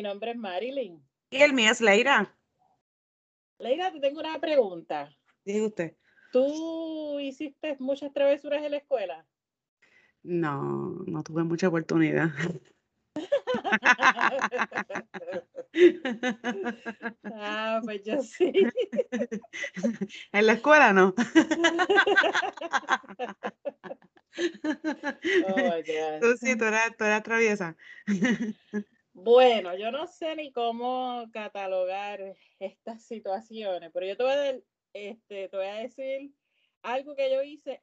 Mi nombre es Marilyn. Y el mío es Leira. Leira, te tengo una pregunta. Usted. ¿Tú hiciste muchas travesuras en la escuela? No, no tuve mucha oportunidad. ah, pues yo sí. En la escuela no. Oh. Tú sí, tú eras, tú eras traviesa. Bueno, yo no sé ni cómo catalogar estas situaciones, pero yo te voy a, este, te voy a decir algo que yo hice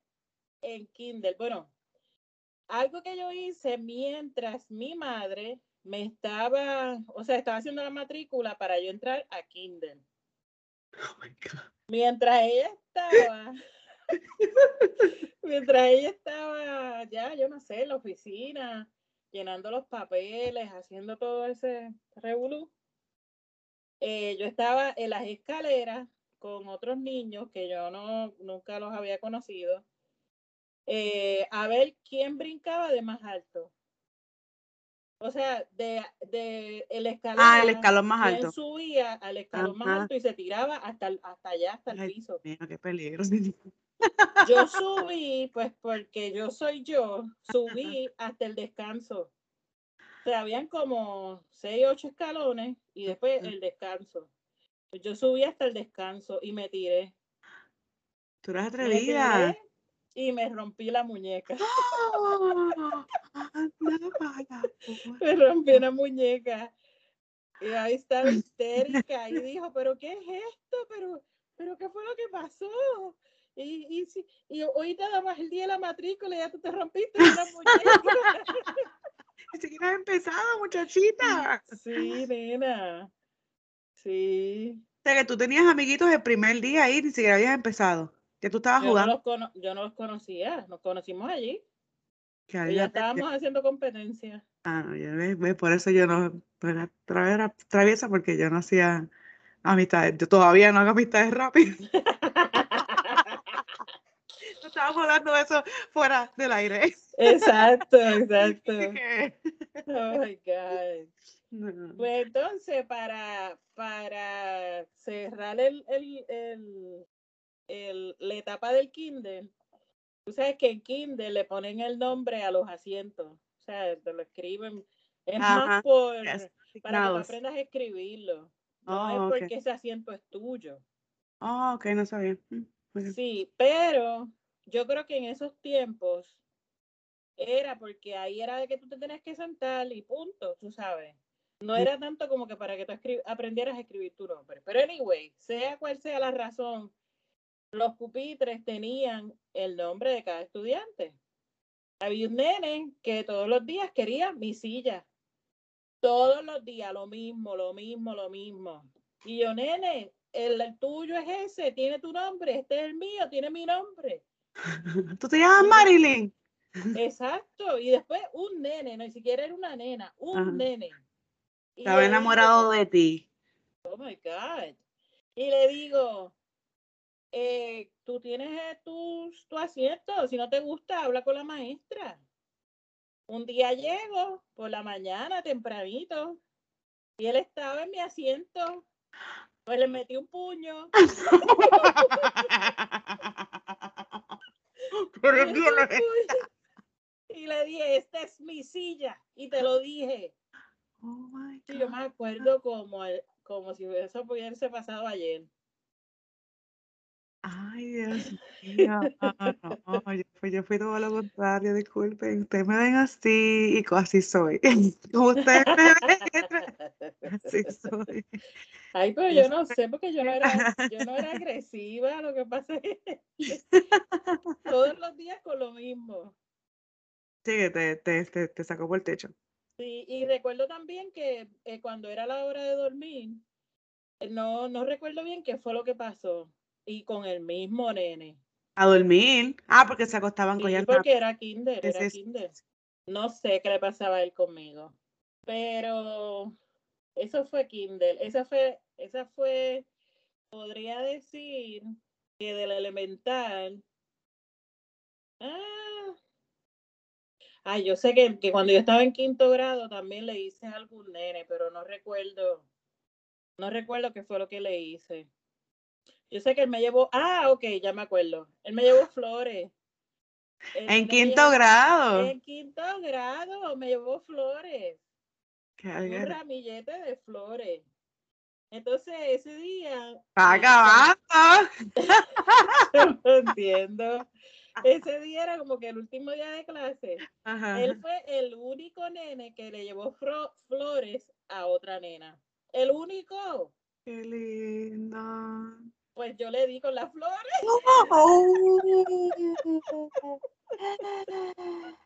en Kindle. Bueno, algo que yo hice mientras mi madre me estaba, o sea, estaba haciendo la matrícula para yo entrar a Kindle. Oh my God. Mientras ella estaba, mientras ella estaba ya, yo no sé, en la oficina, llenando los papeles, haciendo todo ese revolú, eh, yo estaba en las escaleras con otros niños que yo no nunca los había conocido, eh, a ver quién brincaba de más alto. O sea, de, de el escalón. Ah, el escalón más alto. subía al escalón más Ajá. alto y se tiraba hasta, hasta allá, hasta el Ay, piso. Mira, qué peligro. Yo subí, pues porque yo soy yo, subí hasta el descanso. O sea, habían como seis, ocho escalones y después el descanso. Yo subí hasta el descanso y me tiré. Tú eres atrevida. y me rompí la muñeca. Oh, Me rompí una muñeca. Y ahí estaba histérica y dijo, pero ¿qué es esto? ¿Pero, pero qué fue lo que pasó? Y, y, si, y hoy nada más el día de la matrícula y ya tú te rompiste una muñeca. Ni siquiera has empezado, muchachita. Sí, nena. Sí. O sea, que tú tenías amiguitos el primer día ahí, ni siquiera habías empezado. Que tú estabas Yo no, jugando. los cono- yo no los conocía, nos conocimos allí. Y había- ya estábamos haciendo competencia. Ah, no, ya ves, ves, por eso yo no no era tra- era traviesa, porque yo no hacía amistades. Yo todavía no hago amistades rápidas. Estábamos hablando de eso fuera del aire. exacto, exacto. Oh my God. no. Pues entonces, para, para cerrar el, el, el, el- la etapa del Kindle, tú sabes que en Kindle le ponen el nombre a los asientos. O sea, te lo escriben. Es Ajá, más por, yes, para que tú aprendas a escribirlo. No Oh, es ok. porque ese asiento es tuyo. Oh, ok, no sabía. Mm, bien. Sí, pero yo creo que en esos tiempos era porque ahí era de que tú te tenías que sentar y punto, tú sabes. No era tanto como que para que tú aprendieras a escribir tu nombre. Pero anyway, sea cual sea la razón, los pupitres tenían el nombre de cada estudiante. Había un nene que todos los días quería mi silla. Todos los días lo mismo, lo mismo, lo mismo. Y yo, nene, el, el tuyo es ese, tiene tu nombre, este es el mío, tiene mi nombre. ¿Tú te llamas. Marilyn? Exacto. Y después un nene, no ni siquiera era una nena, un Ajá. nene. Y Estaba enamorado digo, de ti. Oh my God. Y le digo, eh, tú tienes eh, tus, tu asiento, si no te gusta, habla con la maestra. Un día llego por la mañana tempranito y él estaba en mi asiento. Pues le metí un puño. Pero Y le dije, esta es mi silla. Y te lo dije. Oh my Sí, yo God. me acuerdo como, como si eso pudiese pasado ayer. Ay, Dios mío. No, yo fui, yo fui todo lo contrario, disculpen. Ustedes me ven así y así soy. Como ustedes me ven, así soy. Ay, pero Yo no sé, porque yo no era, yo no era agresiva, lo que pasa es que todos los días con lo mismo. Sí, te, te, te, te sacó por el techo. Sí, y recuerdo también que eh, cuando era la hora de dormir, eh, no, no recuerdo bien qué fue lo que pasó. Y con el mismo nene. A dormir. Ah, porque se acostaban con Sí, porque era kinder, era sí, kinder. No sé qué le pasaba a él conmigo. Pero eso fue Kindle. Esa fue, esa fue, podría decir que del elemental. Ah, Ay, yo sé que, que cuando yo estaba en quinto grado también le hice algún nene, pero no recuerdo, no recuerdo qué fue lo que le hice. Yo sé que él me llevó, ah, ok, ya me acuerdo. Él me llevó flores. Él En quinto llevó- grado. En quinto grado me llevó flores. Qué Un ramillete de flores. Entonces ese día. Está acabando. No entiendo. Ese día era como que el último día de clase. Ajá. Él fue el único nene que le llevó flores a otra nena. El único. Qué lindo. Pues yo le di con las flores.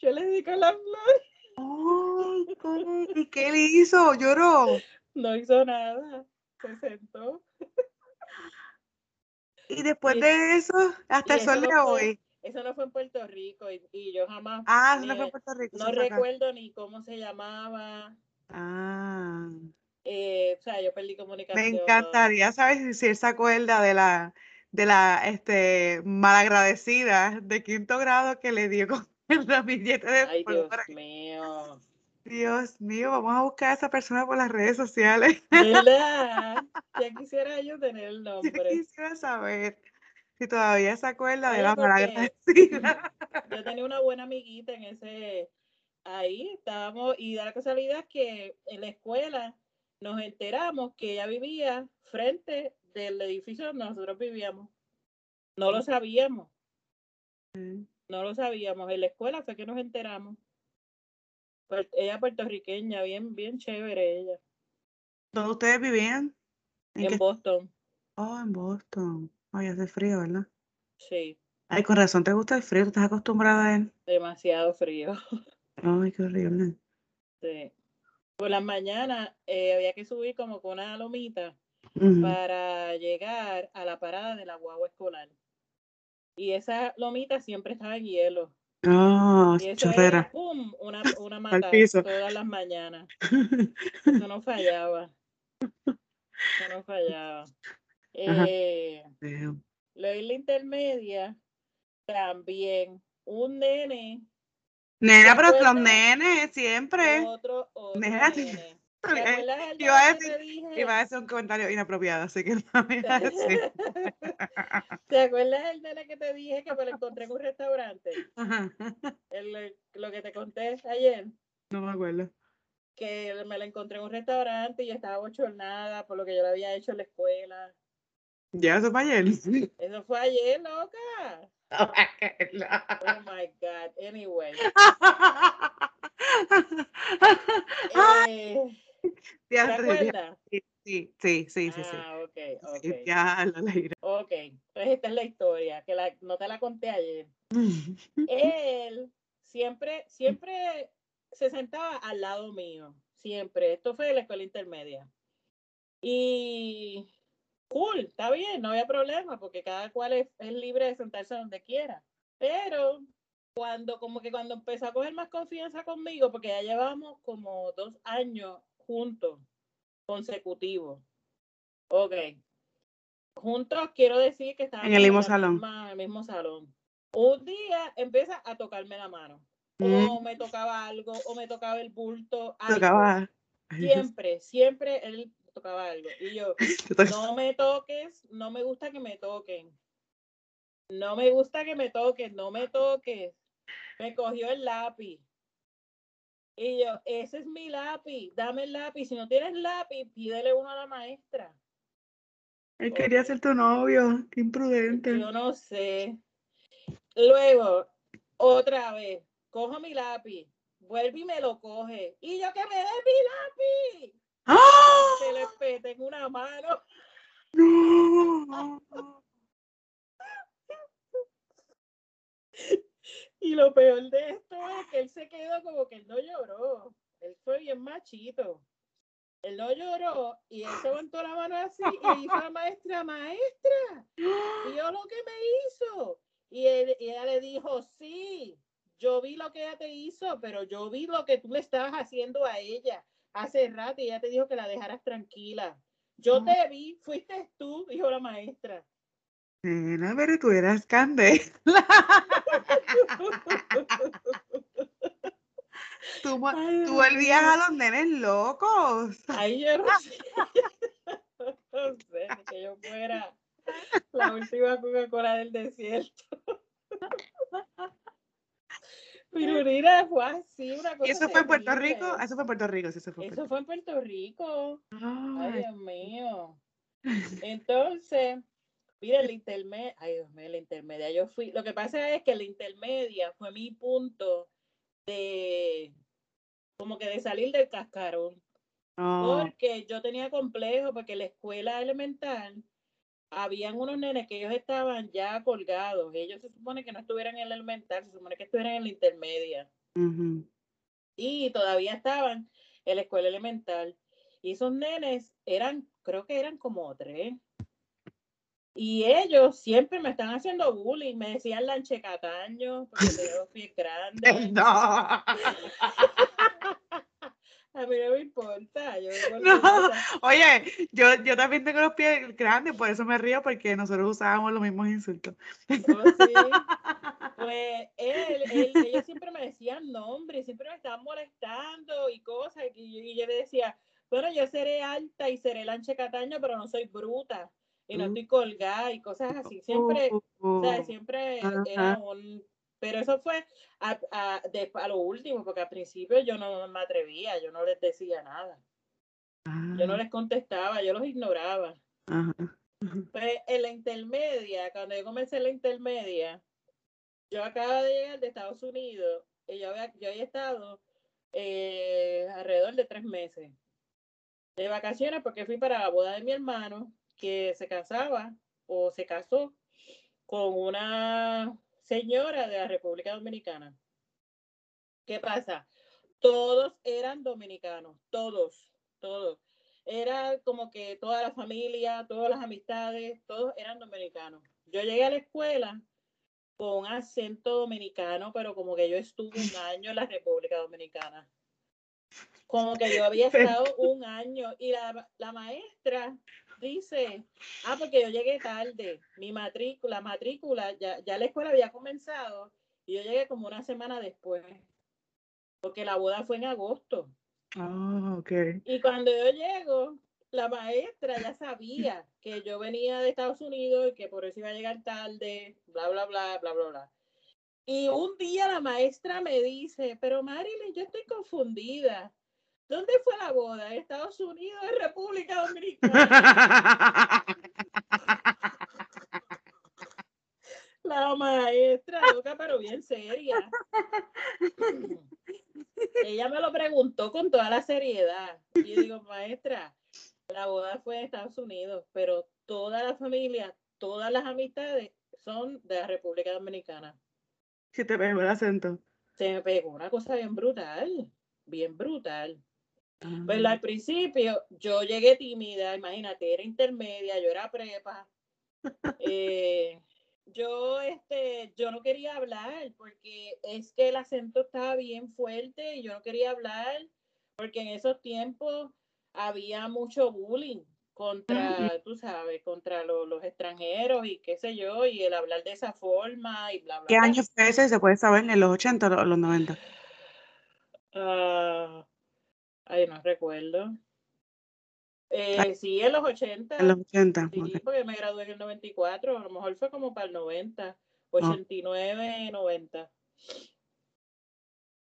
Yo le di con las flores. ¿Y qué le hizo? Lloró. No hizo nada. Se sentó. Y después Y- de eso, hasta el sol de no fue- hoy. Eso no fue en Puerto Rico y, y yo jamás. Ah, eso no fue en Puerto Rico. no acá. recuerdo ni cómo se llamaba. Ah, eh, o sea, yo perdí comunicación. me encantaría saber si, si él se acuerda de la, de la este, malagradecida de quinto grado que le dio con el ramillete de Ay, Dios mío. Dios mío, vamos a buscar a esa persona por las redes sociales. ¿Verdad? Ya quisiera yo tener el Yo nombre. quisiera saber si todavía se acuerda de la malagradecida. Yo tenía una buena amiguita en ese. Ahí estábamos, y da la casualidad que en la escuela nos enteramos que ella vivía frente del edificio donde nosotros vivíamos. No lo sabíamos, no lo sabíamos. En la escuela fue que nos enteramos. Pues ella puertorriqueña, bien, bien chévere ella, ¿Dónde ustedes vivían? ¿En en qué? Boston. Oh, en Boston. Ay, hace frío, ¿verdad? Sí, Ay, con razón te gusta el frío, tú estás acostumbrada a él. demasiado frío. Ay, qué horrible. Sí. Por las mañanas eh, había que subir como con una lomita para llegar a la parada de la guagua escolar. Y esa lomita siempre estaba en hielo. Ah, Y eso chorrera. era, ¡pum! Una, una mata todas las mañanas. Eso no fallaba. Eso no fallaba. Eh, luego en la intermedia, también un nene, Nena, pero los nenes siempre. otro, otro Nena, nene. ¿Te iba a nene que te dije? Iba a decir un comentario inapropiado, así que no me iba a decir. ¿Te acuerdas del nene que te dije que me lo encontré en un restaurante? Ajá. El- lo que te conté ayer, No me acuerdo. que me lo encontré en un restaurante y estaba bochornada por lo que yo le había hecho en la escuela. Ya, eso fue ayer. Eso fue ayer, loca. Oh Oh my God. Anyway. Eh, ¿Te acuerdas? Sí, sí, sí, sí, sí. sí. Ah, ok, ok. Ya, la leída. Ok. Pues esta es la historia, que la, no te la conté ayer. él siempre, siempre se sentaba al lado mío, siempre. Esto fue de la escuela intermedia. Y cool, está bien, no había problema, porque cada cual es, es libre de sentarse donde quiera. Pero cuando, como que cuando empezó a coger más confianza conmigo, porque ya llevamos como dos años juntos, consecutivos. Ok. Juntos quiero decir que estábamos el mismo salón. misma- en el mismo salón. Un día empieza a tocarme la mano. Mm. O me tocaba algo, o me tocaba el bulto. algo. Tocaba. Siempre, siempre él tocaba algo. Y yo, no me toques, no me gusta que me toquen. No me gusta que me toques, no me toques. Me cogió el lápiz. Y yo, ese es mi lápiz, dame el lápiz. Si no tienes lápiz, pídele uno a la maestra. Él quería ser tu novio. Qué imprudente. Yo no sé. Luego, otra vez, cojo mi lápiz, vuelve y me lo coge. Y yo que me dé mi lápiz. ¡Ah! Se le pete en una mano. No. Y lo peor de esto es que él se quedó como que él no lloró. Él fue bien machito. Él no lloró y él se levantó la mano así y dijo a la maestra, maestra, vio lo que me hizo. Y, él- y ella le dijo, sí, yo vi lo que ella te hizo, pero yo vi lo que tú le estabas haciendo a ella hace rato y ella te dijo que la dejaras tranquila. Yo te vi, fuiste tú, dijo la maestra. Nena, pero tú eras candela. Tú, Ay, volvías a los nenes locos. Ay, yo no sé. No sé, que yo fuera la última Coca-Cola del desierto. Pero mira, fue así, una cosa ¿Y eso fue en Puerto terrible. Rico? Eso fue en Puerto Rico, sí, eso fue en Eso Puerto fue en Puerto Rico. Ay, Dios mío. Entonces, mira, el intermedia, ay, Dios mío, la intermedia, yo fui, lo que pasa es que la intermedia fue mi punto de, como que de salir del cascarón, no. porque yo tenía complejo, porque la escuela elemental, habían unos nenes que ellos estaban ya colgados, ellos se supone que no estuvieran en la elemental, se supone que estuvieran en la intermedia, y todavía estaban en la escuela elemental. Y esos nenes eran, creo que eran como tres. Y ellos siempre me están haciendo bullying, me decían lanche cataño, porque tenía los pies grandes. No. A mí no me importa. Yo No. Oye, yo, yo también tengo los pies grandes, por eso me río, porque nosotros usábamos los mismos insultos. Oh, sí. Pues él, él- ellos siempre me decían nombres, siempre me estaban molestando y cosas. Y yo, y yo le decía, bueno, yo seré alta y seré lanche cataño, pero no soy bruta. Y no Mm. estoy colgada y cosas así. Siempre, o sea, Uh, siempre era un... Pero eso fue a, a, de- a lo último, porque al principio yo no me atrevía, yo no les decía nada. Yo no ah, les contestaba, yo los ignoraba. ajá. Pues en la intermedia, cuando yo comencé la intermedia, yo acababa de llegar de Estados Unidos y yo había, yo había estado eh, alrededor de tres meses de vacaciones porque fui para la boda de mi hermano que se casaba o se casó con una señora de la República Dominicana. ¿Qué pasa? Todos eran dominicanos, todos, todos. Era como que toda la familia, todas las amistades, todos eran dominicanos. Yo llegué a la escuela con acento dominicano, pero como que yo estuve un año en la República Dominicana. Como que yo había estado un año y la, la maestra dice, ah, porque yo llegué tarde, mi matrícula, matrícula, ya, ya la escuela había comenzado y yo llegué como una semana después, porque la boda fue en agosto. Ah, ok. Y cuando yo llego, la maestra ya sabía que yo venía de Estados Unidos y que por eso iba a llegar tarde, bla, bla, bla, bla, bla, bla. Y un día la maestra me dice, pero Marilyn, yo estoy confundida. ¿Dónde fue la boda? ¿En Estados Unidos o República Dominicana? La maestra, loca, pero bien seria. Ella me lo preguntó con toda la seriedad. Y yo digo, maestra, la boda fue en Estados Unidos, pero toda la familia, todas las amistades son de la República Dominicana. Si te pegó el acento. Se me pegó una cosa bien brutal, bien brutal. Ah, Pues al principio yo llegué tímida, imagínate, era intermedia, yo era prepa. Eh, yo, este, yo no quería hablar porque es que el acento estaba bien fuerte y yo no quería hablar porque en esos tiempos había mucho bullying contra, tú sabes, contra lo- los extranjeros y qué sé yo, y el hablar de esa forma y bla, bla, ¿Qué año fue ese? ¿Se puede saber? ¿En los 80 o los 90? Ah, ay, no recuerdo. Eh, sí, en los 80. En los 80. Sí, porque me gradué en el 94, a lo mejor fue como para el 90, 89, 90.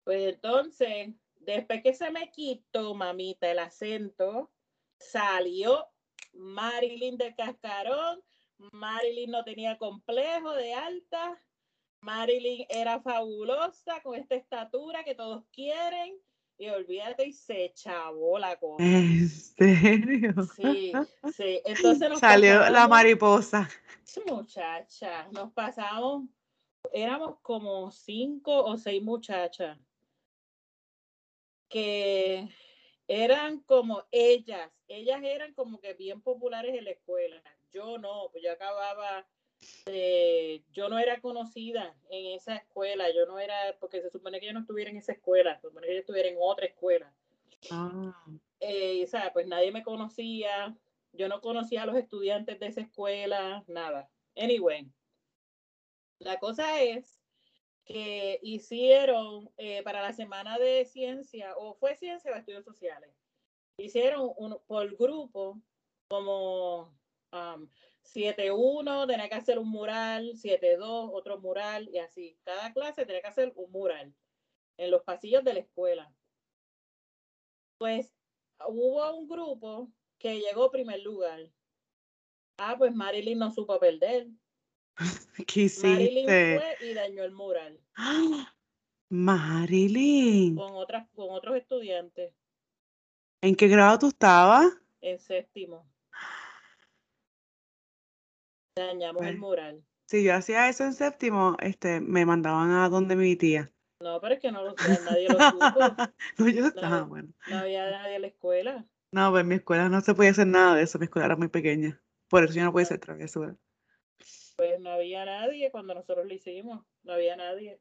Pues entonces, después que se me quitó, mamita, el acento, salió Marilyn del Cascarón. Marilyn no tenía complejo de alta. Marilyn era fabulosa con esta estatura que todos quieren. Y olvídate, y se chavó la cosa. ¿En serio? Sí, sí. Entonces nos Salió la mariposa. Muchacha, nos pasamos, éramos como cinco o seis muchachas que eran como ellas, ellas eran como que bien populares en la escuela. Yo no, pues yo acababa de, yo no era conocida en esa escuela, yo no era, porque se supone que yo no estuviera en esa escuela, se supone que yo estuviera en otra escuela. Ah, Eh, o sea, pues nadie me conocía, yo no conocía a los estudiantes de esa escuela, nada. Anyway, la cosa es que hicieron eh, para la semana de ciencia, o fue ciencia o estudios sociales, hicieron un, por grupo como um, 7-1 tenía que hacer un mural, 7-2 otro mural y así. Cada clase tenía que hacer un mural en los pasillos de la escuela. Pues hubo un grupo que llegó primer lugar. Ah, pues Marilyn no supo perder. ¿Qué hiciste? Marilyn fue y dañó el mural. Marilyn. Con, otras, con otros estudiantes. ¿En qué grado tú estabas? En séptimo. Dañamos el mural. Si yo hacía eso en séptimo, este, me mandaban a donde mi tía. No, pero es que no lo nadie lo supo. no, yo estaba, bueno. No había nadie en la escuela. No, pues en mi escuela no se podía hacer nada de eso, mi escuela era muy pequeña. Por eso yo no podía hacer travesura. Pues no había nadie cuando nosotros lo hicimos, no había nadie.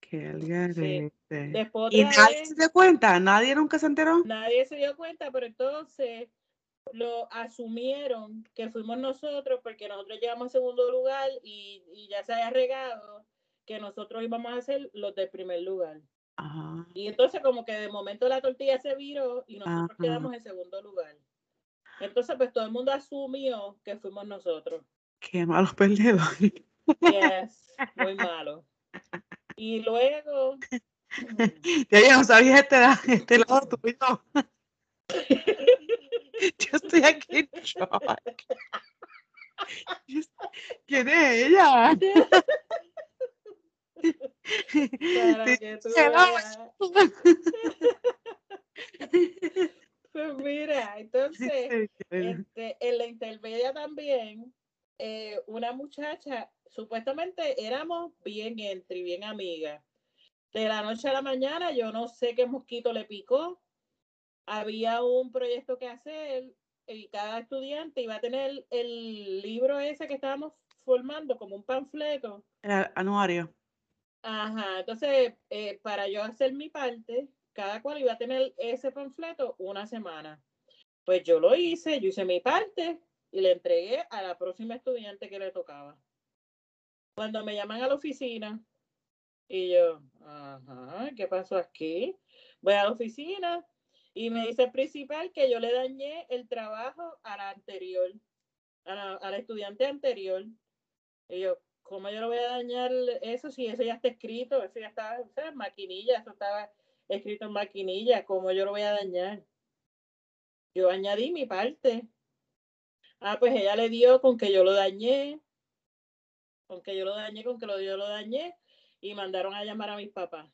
Qué. Después ¿Y nadie se dio cuenta? ¿Nadie nunca se enteró? Nadie se dio cuenta, pero entonces lo asumieron que fuimos nosotros porque nosotros llegamos a segundo lugar y, y ya se había regado que nosotros íbamos a ser los del primer lugar. Y entonces como que de momento la tortilla se viró y nosotros quedamos en segundo lugar. Entonces pues todo el mundo asumió que fuimos nosotros. Qué malos perdedores. Yes, muy malo. Y luego... Ya yo no sabía este, este lado tuyo. Yo estoy aquí en shock. ¿Quién es ella? Pues mira, entonces, este, en la intermedia también, eh, una muchacha, supuestamente éramos bien entre, bien amigas. De la noche a la mañana, yo no sé qué mosquito le picó. Había un proyecto que hacer y cada estudiante iba a tener el libro ese que estábamos formando como un panfleto. El anuario. Ajá, entonces, eh, para yo hacer mi parte, cada cual iba a tener ese panfleto una semana. Pues yo lo hice, yo hice mi parte y le entregué a la próxima estudiante que le tocaba. Cuando me llaman a la oficina y yo, ajá, ¿qué pasó aquí? Voy a la oficina y me dice el principal que yo le dañé el trabajo a la anterior, a la, estudiante anterior. Y yo, ¿cómo yo lo voy a dañar eso si eso ya está escrito? Eso ya estaba en maquinilla, eso estaba escrito en maquinilla, ¿cómo yo lo voy a dañar? Yo añadí mi parte. Ah, pues ella le dio con que yo lo dañé, con que yo lo dañé, con que lo, yo lo dañé, y mandaron a llamar a mis papás.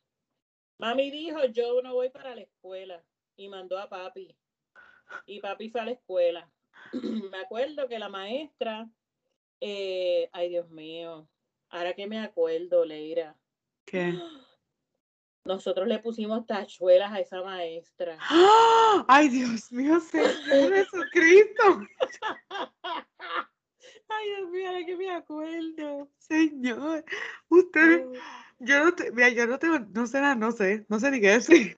Mami dijo, yo no voy para la escuela, y mandó a papi. Y papi fue a la escuela. Me acuerdo que la maestra eh, ay, Dios mío. Ahora que me acuerdo, Leira. ¿Qué? Nosotros le pusimos tachuelas a esa maestra. ¡Ah! Ay, Dios mío, Señor Jesucristo. Ay, Dios mío, ahora que me acuerdo. Señor, usted, yo no te, mira, yo no tengo, no sé nada, no sé, no sé ni qué decir.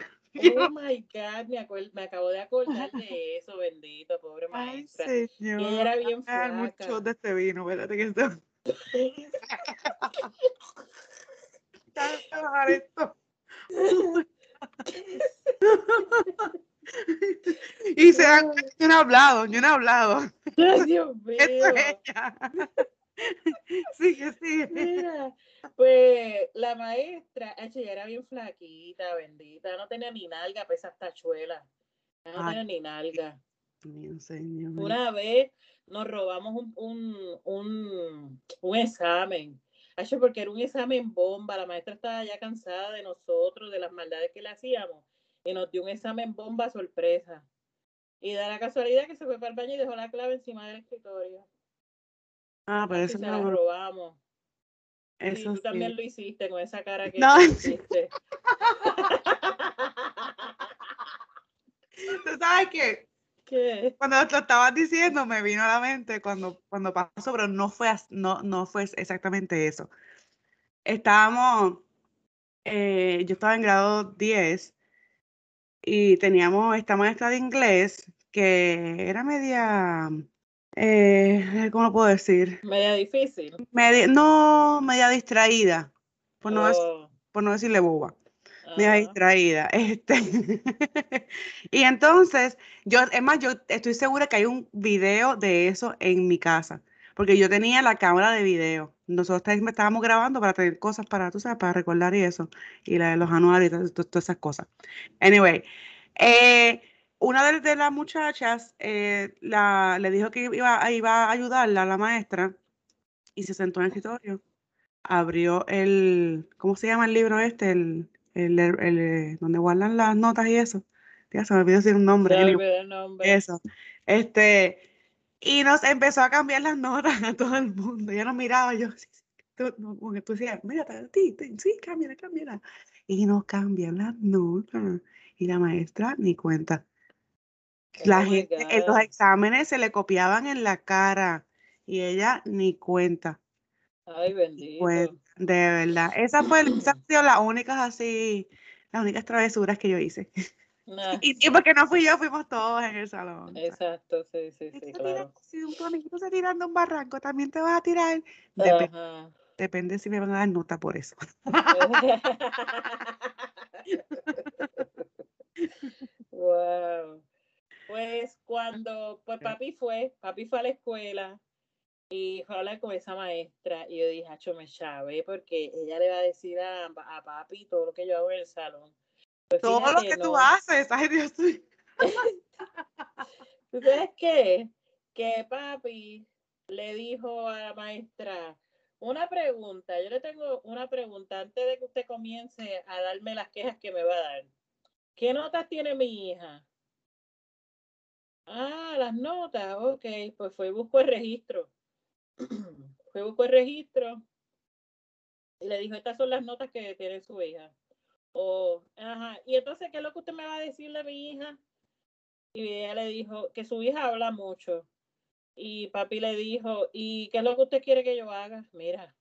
Oh my God, me, me acabo de acordar de eso, bendito, pobre maestra. Ay, señor. Y ella era bien flaca. mucho de este vino, espérate que está. esto. y se dan yo no he hablado, yo no he hablado. Dios mío. Sigue, sigue. Mira, pues la maestra, ella era bien flaquita, bendita, no tenía ni nalga, pesa tachuela. No tenía ni nalga. Una vez nos robamos un, un, un, un examen. porque era un examen bomba. La maestra estaba ya cansada de nosotros, de las maldades que le hacíamos. Y nos dio un examen bomba sorpresa. Y da la casualidad que se fue para el baño y dejó la clave encima del escritorio. Ah, pero eso se la robamos. Eso tú también lo hiciste con esa cara que no. hiciste. ¿Tú sabes qué? ¿Qué? Cuando lo estabas diciendo me vino a la mente cuando, cuando pasó, pero no fue, no, no fue exactamente eso. Estábamos, eh, yo estaba en grado 10 y teníamos esta maestra de inglés que era media, eh, ¿cómo lo puedo decir? Media difícil. Media, no, media distraída. por no, Oh, por no decirle boba. Mira, ajá. distraída. Este. y entonces, yo, es más, yo estoy segura que hay un video de eso en mi casa, porque yo tenía la cámara de video. Nosotros estábamos grabando para tener cosas para, tú sabes, para recordar y eso, y la de los anuales y todas esas cosas. Anyway, eh, una de, de las muchachas eh, la, le dijo que iba, iba a ayudarla, a la maestra, y se sentó en el escritorio abrió el, ¿cómo se llama el libro este? El, el, el, el, eh, donde guardan las notas y eso. Ya se me olvidó decir un nombre. Se me el nombre. eso. Este, y nos empezó a cambiar las notas a todo el mundo. Ya nos miraba yo, sí, sí, tú, tú decías, mira, ti, ti, sí, cámbiala, cámbiala. Y nos cambian las notas. Y la maestra ni cuenta. La Oh gente en los exámenes se le copiaban en la cara y ella ni cuenta. Ay, bendito. Pues, de verdad. Esa fue, esas las únicas así, las únicas travesuras que yo hice. Nah, Y, y porque no fui yo, fuimos todos en el salón. exacto, sí, sí, sí, claro. si tu amiguito se tira de un barranco, también te vas a tirar. Dep- Ajá. depende si me van a dar nota por eso. Wow. Pues cuando pues papi fue, papi fue a la escuela y fue a hablar con esa maestra y yo dije, acho, me chave porque ella le va a decir a, a papi todo lo que yo hago en el salón. Pues Todo lo que tú haces, ay Dios mío. ¿Tú sabes qué? Que papi le dijo a la maestra, una pregunta, yo le tengo una pregunta antes de que usted comience a darme las quejas que me va a dar. ¿Qué notas tiene mi hija? Ah, las notas, ok, pues fue y buscó el registro. fue buscó el registro y le dijo, estas son las notas que tiene su hija. O, ajá, y entonces, ¿qué es lo que usted me va a decir de mi hija? Y ella le dijo que su hija habla mucho. Y papi le dijo, ¿y qué es lo que usted quiere que yo haga? Mira.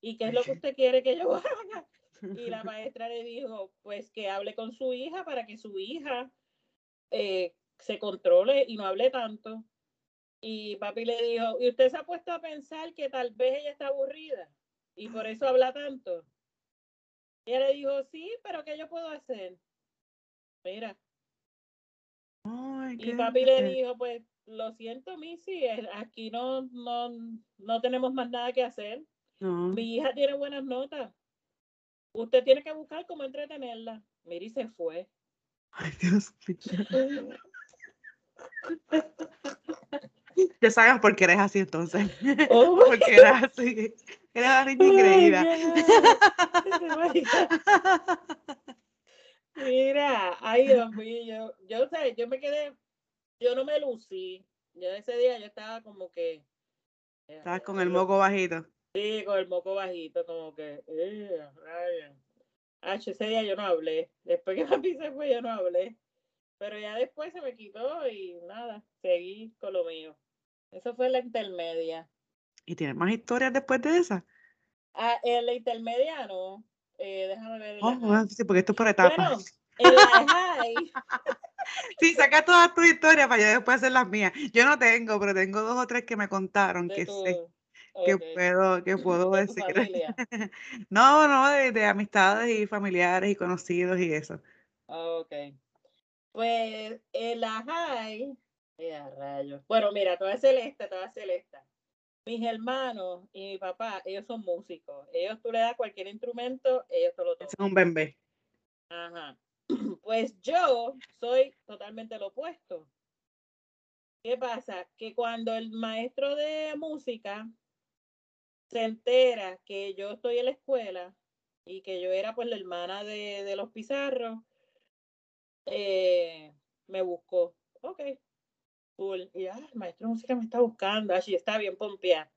¿Y qué es lo que usted quiere que yo haga? Y la maestra le dijo, pues que hable con su hija para que su hija eh, se controle y no hable tanto. Y papi le dijo, ¿y usted se ha puesto a pensar que tal vez ella está aburrida y por eso habla tanto? Y ella le dijo, sí, pero ¿qué yo puedo hacer? Mira. Y papi le dijo, pues lo siento, Missy, aquí no, no, no tenemos más nada que hacer. No. Mi hija tiene buenas notas. Usted tiene que buscar cómo entretenerla. Mira, y se fue. Ay, Dios mío. Ya sabes por qué eres así entonces. Oh Porque eres así. Eres una niña God. Mira, ay Dios mío, yo, yo sé, yo me quedé, yo no me lucí. Yo ese día yo estaba como que. Estabas con el moco bajito. Sí, con el moco bajito, como que. Eh. Ah, ese día yo no hablé. Después que papi se fue, yo no hablé. Pero ya después se me quitó y nada, seguí con lo mío. Eso fue la intermedia. ¿Y tienes más historias después de esa? Ah, en la intermedia no. Eh, déjame ver. Oh, bueno, sí, porque esto es por etapas. Bueno, en la high. Sí, saca todas tus historias para yo después hacer las mías. Yo no tengo, pero tengo dos o tres que me contaron de que tu- sé que puedo, que puedo de decir. No, no, de, de amistades y familiares y conocidos y eso. Ok. Pues en la high. eh, rayos. Bueno, mira, toda celeste, toda celeste. Mis hermanos y mi papá, ellos son músicos. Ellos tú le das cualquier instrumento, ellos te lo tocan. es un bebé. Ajá. Pues yo soy totalmente lo opuesto. ¿Qué pasa? Que cuando el maestro de música se entera que yo estoy en la escuela y que yo era pues la hermana de, de los pizarros, eh, me buscó. Ok, cool. Y ah, el maestro de música me está buscando, así está bien pompeada.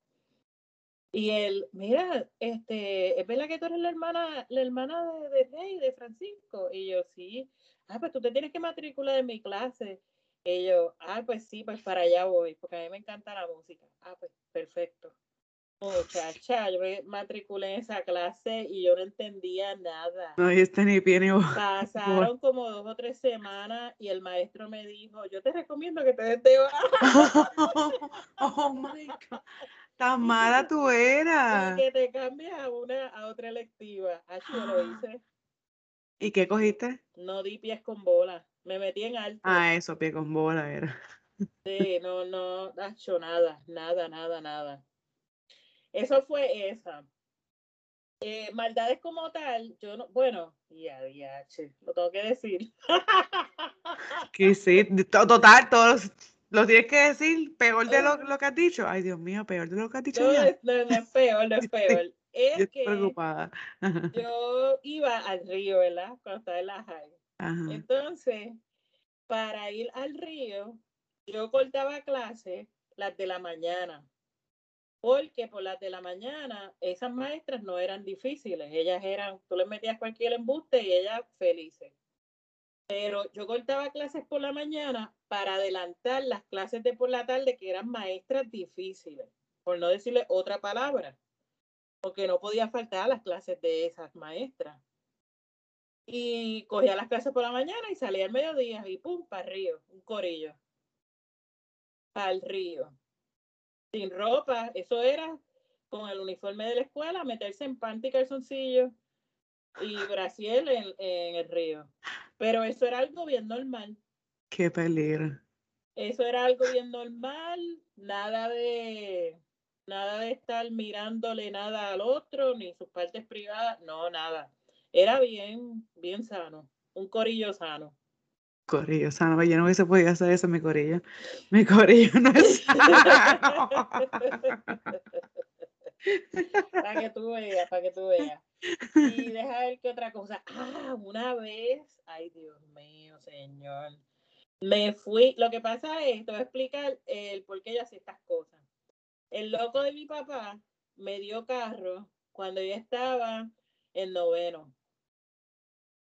Y él, mira, este, ¿es verdad que tú eres la hermana, la hermana de, de Rey, de Francisco? Y yo, sí. Ah, pues tú te tienes que matricular en mi clase. Y yo, ah, pues sí, pues para allá voy, porque a mí me encanta la música. Ah, pues perfecto. Muchacha, yo me matriculé en esa clase y yo no entendía nada. No, y este ni pie ni voz. Pasaron como dos o tres semanas y el maestro me dijo, yo te recomiendo que te des de baja. Oh my God. Tan mala tú eras. Y que te cambias a una a otra electiva. Así yo lo hice. ¿Y qué cogiste? No di pies con bola. Me metí en alto. Ah, eso, pie con bola era. Sí, no, no, hecho nada, nada, nada, nada. Eso fue esa. Eh, maldades como tal, yo no, bueno, ya, ya, che, lo tengo que decir. Que sí, to- total, todos lo tienes que decir peor de lo, lo que has dicho. Ay, Dios mío, peor de lo que has dicho No, ya. no, no es peor, no es peor. Es estoy que preocupada. Yo iba al río, ¿verdad? Cuando estaba en la high. Ajá. Entonces, para ir al río, yo cortaba clases las de la mañana. Porque por las de la mañana, esas maestras no eran difíciles. Ellas eran, tú les metías cualquier embuste y ellas felices. Pero yo cortaba clases por la mañana para adelantar las clases de por la tarde, que eran maestras difíciles, por no decirle otra palabra. Porque no podía faltar a las clases de esas maestras y cogía las clases por la mañana y salía al mediodía y pum, para el río, un corillo. Al río. Sin ropa, eso era con el uniforme de la escuela, meterse en panty y calzoncillo y brasiel en, en el río. Pero eso era algo bien normal. Qué peligro. Eso era algo bien normal, nada de nada de estar mirándole nada al otro, ni sus partes privadas, no, nada. Era bien, bien sano, un corillo sano. Corillo sano, yo no hubiese podido hacer eso mi corillo. Mi corillo no es sano. para que tú veas, para que tú veas. Y deja ver qué otra cosa. Ah, una vez, ay Dios mío, señor. Me fui, lo que pasa es, te voy a explicar el por qué yo hacía estas cosas. El loco de mi papá me dio carro cuando yo estaba en noveno.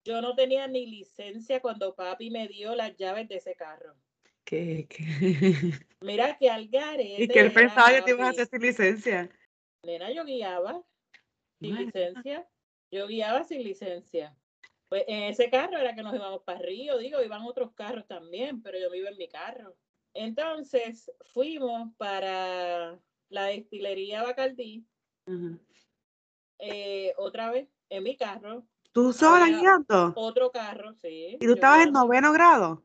Yo no tenía ni licencia cuando papi me dio las llaves de ese carro. ¿Qué, qué? Mira que al garete Y que él pensaba que te ibas a hacer sin licencia. Nena, yo guiaba sin Madre. licencia. Yo guiaba sin licencia. Pues en ese carro era que nos íbamos para Río, digo, iban otros carros también, pero yo me iba en mi carro. Entonces fuimos para la destilería Bacardí, eh, otra vez en mi carro, ¿Tú sola Había- guiando? otro carro, sí. ¿Y tú yo estabas en noveno grado?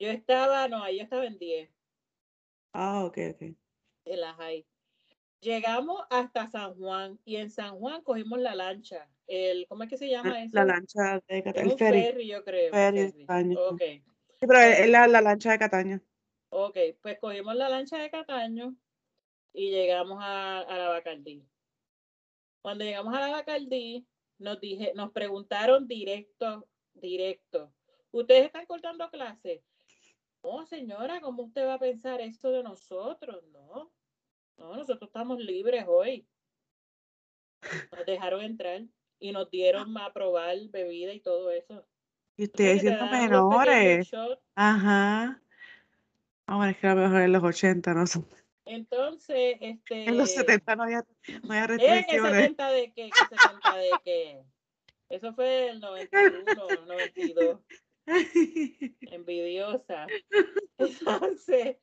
Yo estaba, no, ahí yo estaba en 10, Ah, ok, ok. en la high. Llegamos hasta San Juan y en San Juan cogimos la lancha. El, ¿Cómo es que se llama eso? La lancha de Cataño. un El ferry. ferry, yo creo. Ferry de ferry. Ok, Sí, pero es la, la lancha de Cataño. ok. Pues cogimos la lancha de Cataño y llegamos a, a la Bacardí. Cuando llegamos a la Bacardí, nos, dije, nos preguntaron directo, directo, ¿ustedes están cortando clases? No, señora, ¿cómo usted va a pensar esto de nosotros? No, no, nosotros estamos libres hoy. Nos dejaron entrar y nos dieron a probar bebida y todo eso. Y ustedes siendo menores. Ajá. Ah, bueno, es que a lo mejor en los 80, no sé. Entonces, este. En los 70 no había, no había ¿En el restricciones. 70 de qué? ¿Qué 70 de qué? Eso fue el 91, 92. Envidiosa. Entonces.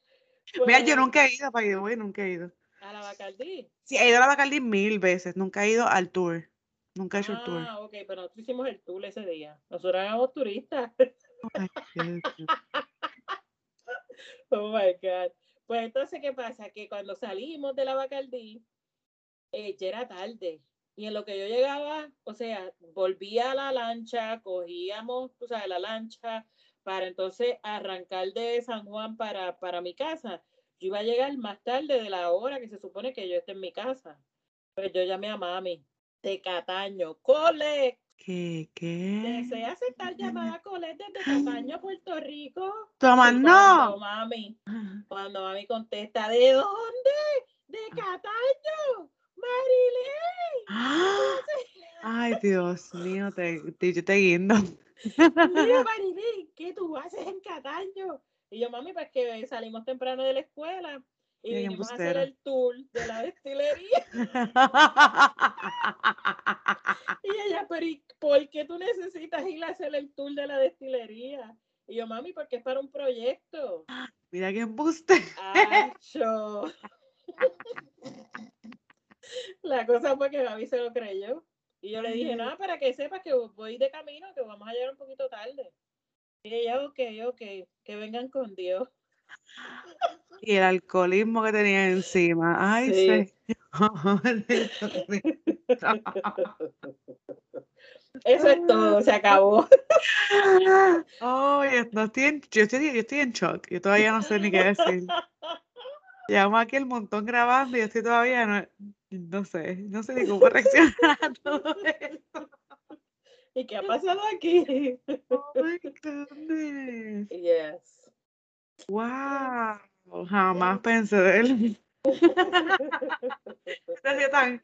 Mira, yo pues, nunca he ido para ir, nunca he ido. A la Bacardí. Sí, he ido a la Bacardi mil veces, nunca he ido al tour. Nunca he hecho el tour. Ah, ok, pero nosotros hicimos el tour ese día. Nosotros éramos turistas. Ay, Dios mío. Oh my God. Pues entonces, ¿qué pasa? Que cuando salimos de la Bacardí, eh, ya era tarde. Y en lo que yo llegaba, o sea, volvía a la lancha, cogíamos, tú sabes, la lancha, para entonces arrancar de San Juan para, para mi casa. Yo iba a llegar más tarde de la hora que se supone que yo esté en mi casa. Pues yo llamé a mami de Cataño, Cole, ¿Qué? ¿Qué? ¿desea aceptar llamada Cole desde Cataño, Puerto Rico? Toma, Y no. cuando mami, cuando mami contesta, ¿de dónde? De Cataño, Marilyn. ¡Ah! Ay, Dios mío, te, te- yo te guindo. Mira, Marilyn, ¿qué tú haces en Cataño? Y yo, mami, pues que salimos temprano de la escuela y vinimos a hacer el tour de la destilería. Y ella, pero ¿y por qué tú necesitas ir a hacer el tour de la destilería? Y yo, mami, porque es para un proyecto. Mira qué embuste. La cosa fue que Gaby se lo creyó. Y yo le dije, no, para que sepas que voy de camino, que vamos a llegar un poquito tarde. Y ella, ok, ok, que vengan con Dios. Y el alcoholismo que tenía encima. Ay, Sí. Eso es todo, se acabó. Oh, yo, no estoy en, yo, estoy, yo estoy en shock. Yo todavía no sé ni qué decir. Llevamos aquí el montón grabando y yo estoy todavía, no, no sé, no sé ni cómo reaccionar a todo esto. ¿Y qué ha pasado aquí? Oh my goodness. Yes. Wow. Jamás pensé de él. Tan,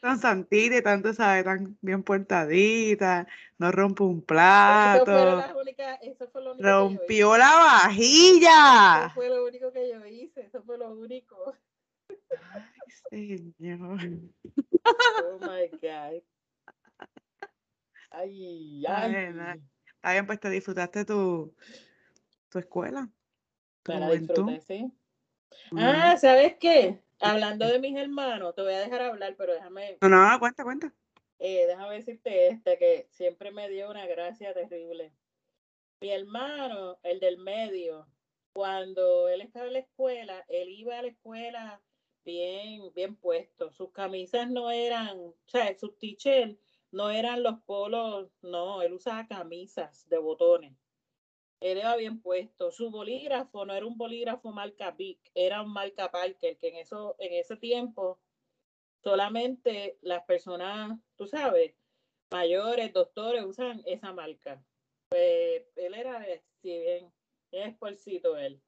tan santita y tanto, sabe, tan bien portadita, no rompe un Eso plato, eso fue lo único rompió la Eso vajilla. fue lo único que yo hice, eso fue lo único. Ay, señor. Oh my God. Ay, Ay. Está bien, pues te disfrutaste tu, tu escuela, juventud. disfruté, sí. Ah. ¿sabes qué? Hablando de mis hermanos, te voy a dejar hablar, pero déjame, No, no, cuenta, cuenta. eh, déjame decirte este que siempre me dio una gracia terrible. Mi hermano, el del medio, cuando él estaba en la escuela, él iba a la escuela bien, bien puesto. Sus camisas no eran, o sea, sus t-shirts no eran los polos, no, él usaba camisas de botones. Él iba bien puesto. Su bolígrafo no era un bolígrafo marca Bic, era un marca Parker, que en, eso, en ese tiempo solamente las personas, tú sabes, mayores, doctores, usan esa marca. Pues él era sí, bien, bien esfuercito él.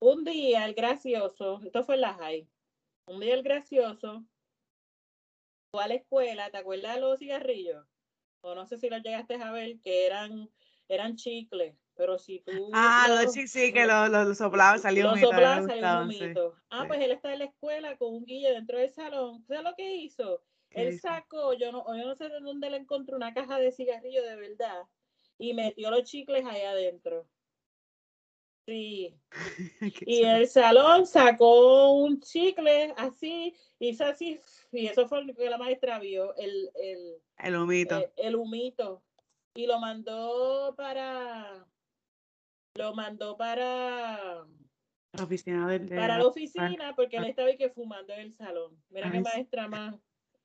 Un día el gracioso, esto fue en la high, un día el gracioso fue a la escuela, ¿te acuerdas de los cigarrillos? O no sé si los llegaste a ver, que eran, eran chicles, pero si tú Ah, los- sí, sí, que lo, lo, lo soplaba a mí me soplaba, salió un sí. humito. Ah, pues él está en la escuela con un guille dentro del salón. ¿Sabes lo que hizo? ¿Qué Él hizo? sacó, yo no, yo no sé de dónde le encontró una caja de cigarrillos de verdad y metió los chicles ahí adentro. Sí. Y chulo. el salón sacó un chicle así, hizo así, y eso fue lo que la maestra vio, el, el, El humito. eh, el humito. Y lo mandó para, lo mandó para, la oficina del. de para la- oficina porque él estaba ahí que fumando en el salón. Mira qué maestra más,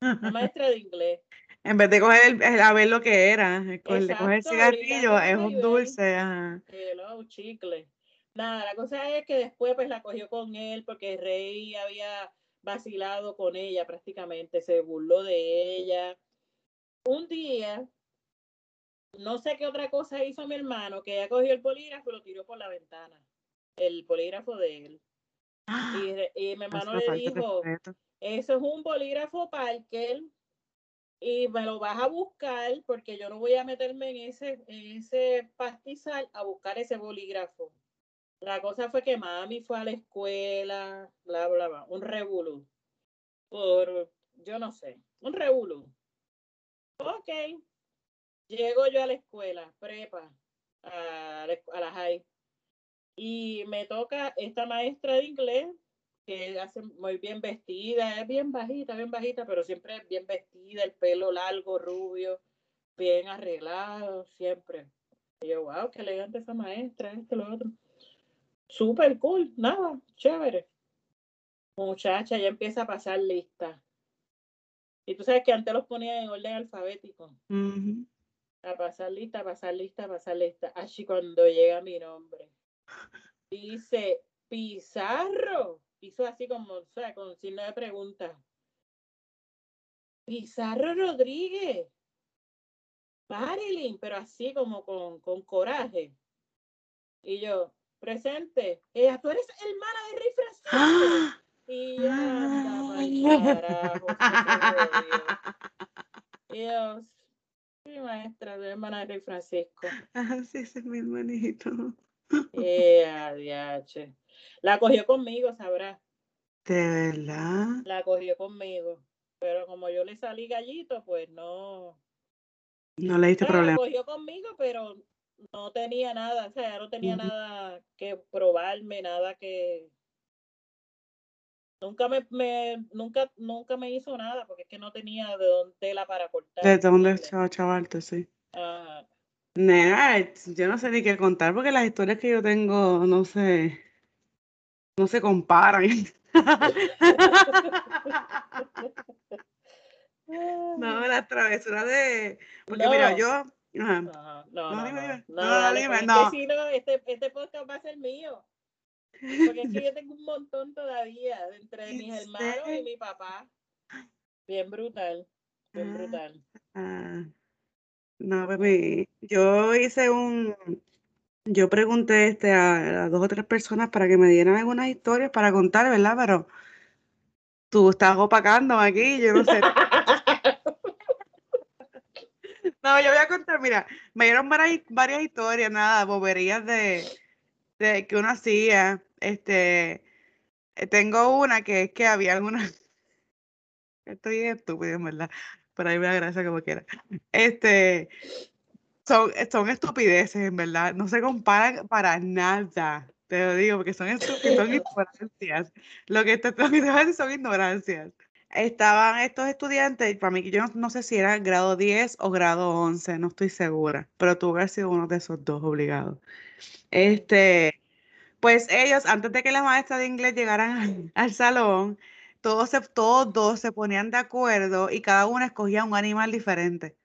la maestra de inglés. En vez de coger el, el- a ver lo que era, el de coger el cigarrillo es y un dulce. Ajá. Hello, chicle. Nada, la cosa es que después pues la cogió con él porque rey había vacilado con ella prácticamente, se burló de ella. Un día, no sé qué otra cosa hizo mi hermano, que ella cogió el polígrafo y lo tiró por la ventana, el polígrafo de él. Y, re- y mi hermano le dijo, eso es un bolígrafo Parker y me lo vas a buscar porque yo no voy a meterme en ese, en ese pastizal a buscar ese bolígrafo. La cosa fue que mami fue a la escuela, bla, bla, bla, un revolú. Por, yo no sé, un revolú. Ok. Llego yo a la escuela, prepa, a a la high. Y me toca esta maestra de inglés, que hace muy bien vestida, es bien bajita, bien bajita, pero siempre bien vestida, el pelo largo, rubio, bien arreglado, siempre. Y yo, wow, qué elegante esa maestra, esto, lo otro. Súper cool, nada, chévere. Muchacha, ya empieza a pasar lista. Y tú sabes que antes los ponía en orden alfabético. Ujú. A pasar lista, a pasar lista, a pasar lista. Así cuando llega mi nombre. Dice, Pizarro. Hizo así como, o sea, con signo de pregunta. Pizarro Rodríguez. Marilyn, pero así como con, con coraje. Y yo, presente. Ella, tú eres hermana de Rey. ¡Ah! Y yo, anda carajo, jodió. Y yo, sí, maestra, soy hermana de Francisco. Ah, sí, ese es mi hermanito. Eh, adiache. La cogió conmigo, sabrás. De verdad. La cogió conmigo. Pero como yo le salí gallito, pues no. No le diste sea, la problema. cogió conmigo, pero no tenía nada, o sea, no tenía nada que probarme, nada que. Nunca me, me, nunca, nunca me hizo nada porque es que no tenía de dónde tela para cortar. ¿De dónde chavarte? Sí. Ajá. Nena, yo no sé ni qué contar porque las historias que yo tengo no se, no se comparan. No, la travesura de. Porque mira, No. yo. ajá. Ajá, No, No, no, dime, no, dime. no, No, dale, dime, porque es no. no, este, este podcast va a ser mío. Porque es que yo tengo un montón todavía entre ¿En mis hermanos y mi papá. Bien brutal, bien Ah. brutal. Ah, no, mi- yo hice un. Yo pregunté este, a, a dos o tres personas para que me dieran algunas historias para contar, ¿verdad? Pero tú estás opacándome aquí, yo no sé. No, yo voy a contar, mira, me dieron varias, varias historias, nada, boberías de, de que uno hacía. Este, eh, tengo una que es que había alguna, estoy estúpido, en verdad, pero ahí me da gracia como quiera. Este, son, son estupideces, en verdad, no se comparan para nada, te lo digo, porque son son ignorancias. Lo que te, lo que te voy a decir son ignorancias. Estaban estos estudiantes, para mí, yo no, no sé si era grado 10 o grado 11, no estoy segura, pero tuvo que haber sido uno de esos dos obligados. Este, pues ellos, antes de que la maestra de inglés llegaran al, al salón, todos dos se ponían de acuerdo y cada uno escogía un animal diferente.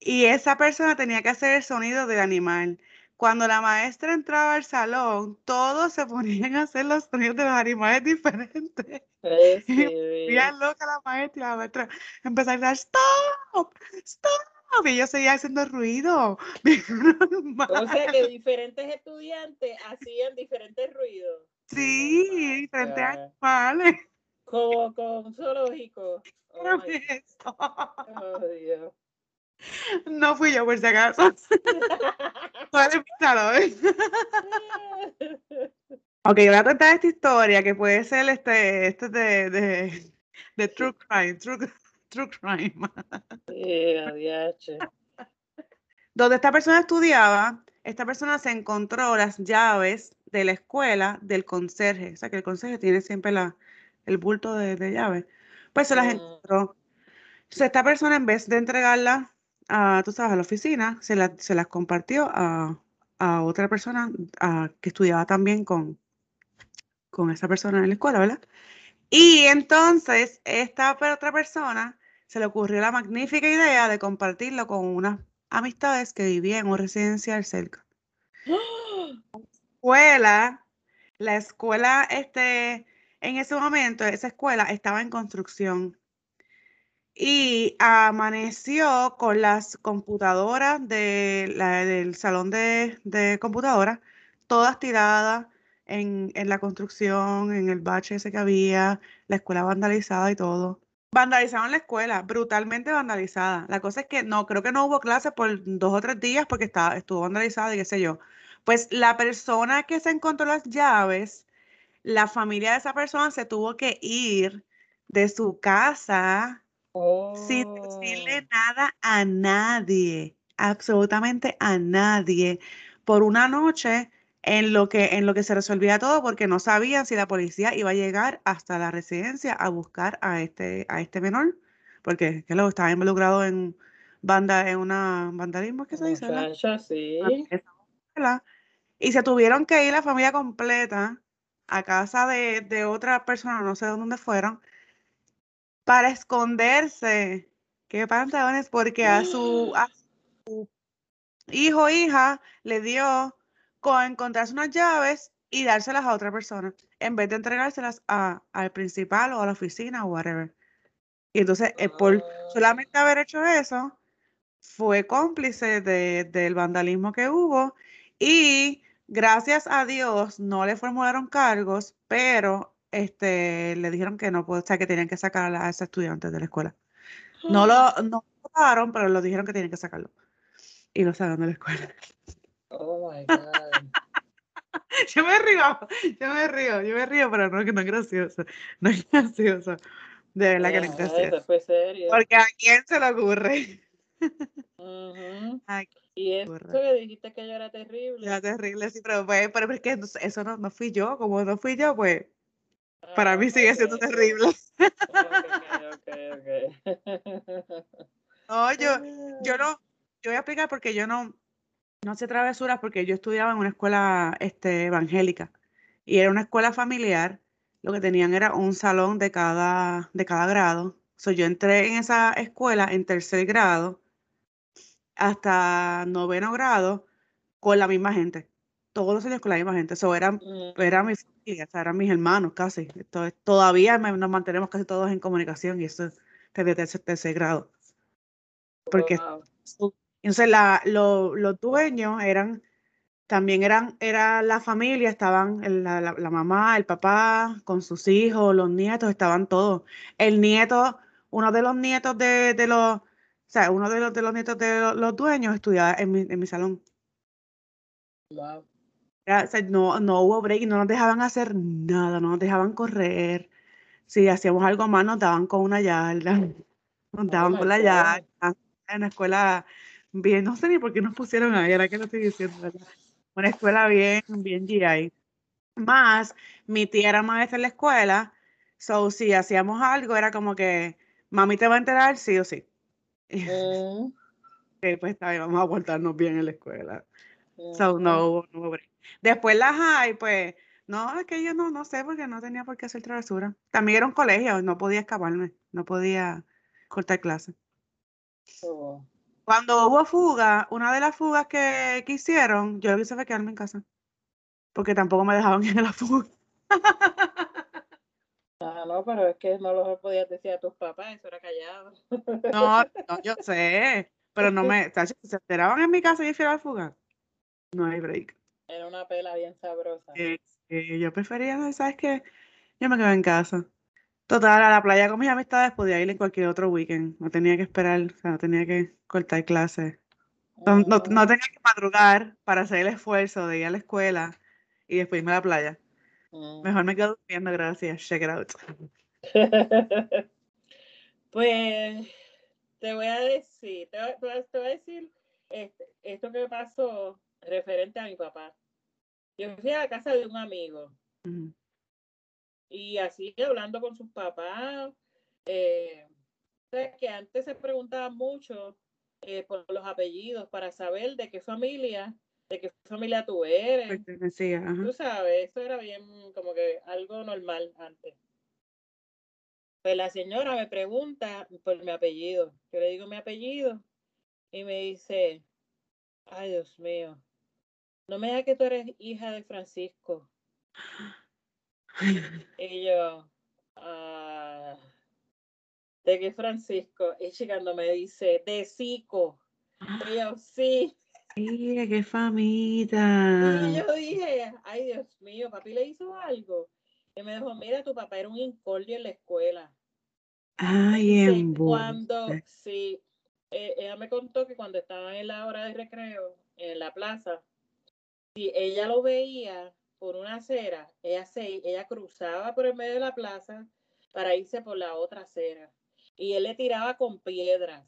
Y esa persona tenía que hacer el sonido del animal. Cuando la maestra entraba al salón, todos se ponían a hacer los sonidos de los animales diferentes. Eh, sí. Bien loca la maestra y la maestra empezó a gritar, ¡Stop! ¡Stop! Y yo seguía haciendo ruido. O sea que diferentes estudiantes hacían diferentes ruidos. Sí, Oh diferentes animales. Como con un zoológico. Oh, oh, Dios. No fui yo, por si acaso. Ok, voy a contar esta historia que puede ser este, este de, de, de true crime, true, true crime. Sí, adiache. Donde esta persona estudiaba, esta persona se encontró las llaves de la escuela del conserje. O sea, que el conserje tiene siempre la, el bulto de, de llaves. Pues se las Mm. encontró. Entonces, esta persona, en vez de entregarla a, tú sabes, a la oficina, se, la- se las compartió a, a otra persona a- que estudiaba también con, con esa persona en la escuela, ¿verdad? Y entonces, esta otra persona se le ocurrió la magnífica idea de compartirlo con unas amistades que vivían en un residencial cerca. Escuela, la escuela, este, en ese momento, esa escuela estaba en construcción y amaneció con las computadoras del salón de, computadoras, todas tiradas en, en la construcción, en el bache ese que había, la escuela vandalizada y todo. Vandalizaron la escuela, brutalmente vandalizada. La cosa es que no, creo que no hubo clases por dos o tres días porque estaba, estuvo vandalizada y qué sé yo. Pues la persona que se encontró las llaves, la familia de esa persona se tuvo que ir de su casa sin Oh. decirle nada a nadie, absolutamente a nadie, por una noche en lo que, en lo que se resolvía todo, porque no sabían si la policía iba a llegar hasta la residencia a buscar a este, a este menor, porque que luego estaba involucrado en banda, en una vandalismo, ¿qué se dice? sí. Y se tuvieron que ir la familia completa a casa de, de otra persona, no sé dónde fueron, para esconderse. Qué pantalones, porque a su, a su hijo o hija le dio con encontrarse unas llaves y dárselas a otra persona, en vez de entregárselas a, al principal o a la oficina o whatever. Y entonces, eh, por solamente haber hecho eso, fue cómplice de- del vandalismo que hubo y gracias a Dios no le formularon cargos, pero este, le dijeron que no, o sea, que tenían que sacar a, ese estudiante de la escuela. No lo no lo votaron, pero lo dijeron que tenían que sacarlo. Y lo sacaron de la escuela. Oh my God. Yo me río, yo me río, yo me río, pero no, que no es gracioso. No es gracioso. De verdad que no es Ah, gracioso. eso fue serio. Porque a quién se le ocurre. Y eso que dijiste que yo era terrible. Era terrible, sí, pero, pues, pero es que no- eso no, no fui yo, como no fui yo, pues Para mí sigue siendo terrible. No, yo, yo no, yo voy a explicar porque yo no, no sé travesuras porque yo estudiaba en una escuela este, evangélica y era una escuela familiar. Lo que tenían era un salón de cada, de cada grado. So, yo entré en esa escuela en tercer grado hasta noveno grado con la misma gente. Todos los años con la misma gente. Eso eran, era mi familia, eran mis hermanos casi. Entonces, todavía nos mantenemos casi todos en comunicación y eso desde tercer, tercer grado. Porque entonces la, los dueños eran, también eran, era la familia, estaban la, la, mamá, el papá, con sus hijos, los nietos, estaban todos. El nieto, uno de los nietos de, de los, o sea, uno de los, de los nietos de los, dueños estudiaba en mi, en mi salón. Wow. O sea, no, no hubo break, no nos dejaban hacer nada, no nos dejaban correr. Si hacíamos algo más, nos daban con una yarda, nos daban oh con la yarda en la escuela bien, no sé ni por qué nos pusieron ahí, ahora que lo estoy diciendo, Una escuela bien, bien GI. Más, mi tía era maestra en la escuela, so si hacíamos algo era como que, mami te va a enterar sí o sí. Mm. pues está bien, vamos a portarnos bien en la escuela. So, no, no Después la high, pues, no, es que yo no, no sé, porque no tenía por qué hacer travesura. También era un colegio, no podía escaparme, no podía cortar clases. Oh. Cuando hubo fuga, una de las fugas que, que hicieron, yo lo que hice fue quedarme en casa. Porque tampoco me dejaban ir a la fuga. Ah, no, pero es que no lo podías decir a tus papás, eso era callado. No, no, yo sé, pero no me, se enteraban en mi casa y yo a la fuga, no hay break. Era una pela bien sabrosa. yo prefería, ¿sabes qué? Yo me quedo en casa. Total, a la playa con mis amistades podía ir en cualquier otro weekend. No tenía que esperar, o sea, no tenía que cortar clases. No, no, tenía que madrugar para hacer el esfuerzo de ir a la escuela y después irme a la playa. Mm. Mejor me quedo durmiendo, gracias. Check it out. pues te voy a decir, te, voy a decir este, esto que pasó referente a mi papá. Yo fui a la casa de un amigo y así hablando con sus papás. Eh, que antes se preguntaba mucho eh, por los apellidos para saber de qué familia, de qué familia tú eres. Tú sabes, eso era bien como que algo normal antes. Pues la señora me pregunta por mi apellido. Yo le digo mi apellido y me dice, ay Dios mío, no me da que tú eres hija de Francisco. Y yo, ah, ¿de qué Francisco? Y llegando me dice, de Cico. Y yo, sí. Mira, qué famita. Y yo dije, ay Dios mío, papi le hizo algo. Y me dijo, mira, tu papá era un incordio en la escuela. Ay, en cuando, sí, eh, ella me contó que cuando estaban en la hora de recreo, en la plaza, si ella lo veía, por una acera, ella, se, ella cruzaba por el medio de la plaza para irse por la otra acera. Y él le tiraba con piedras.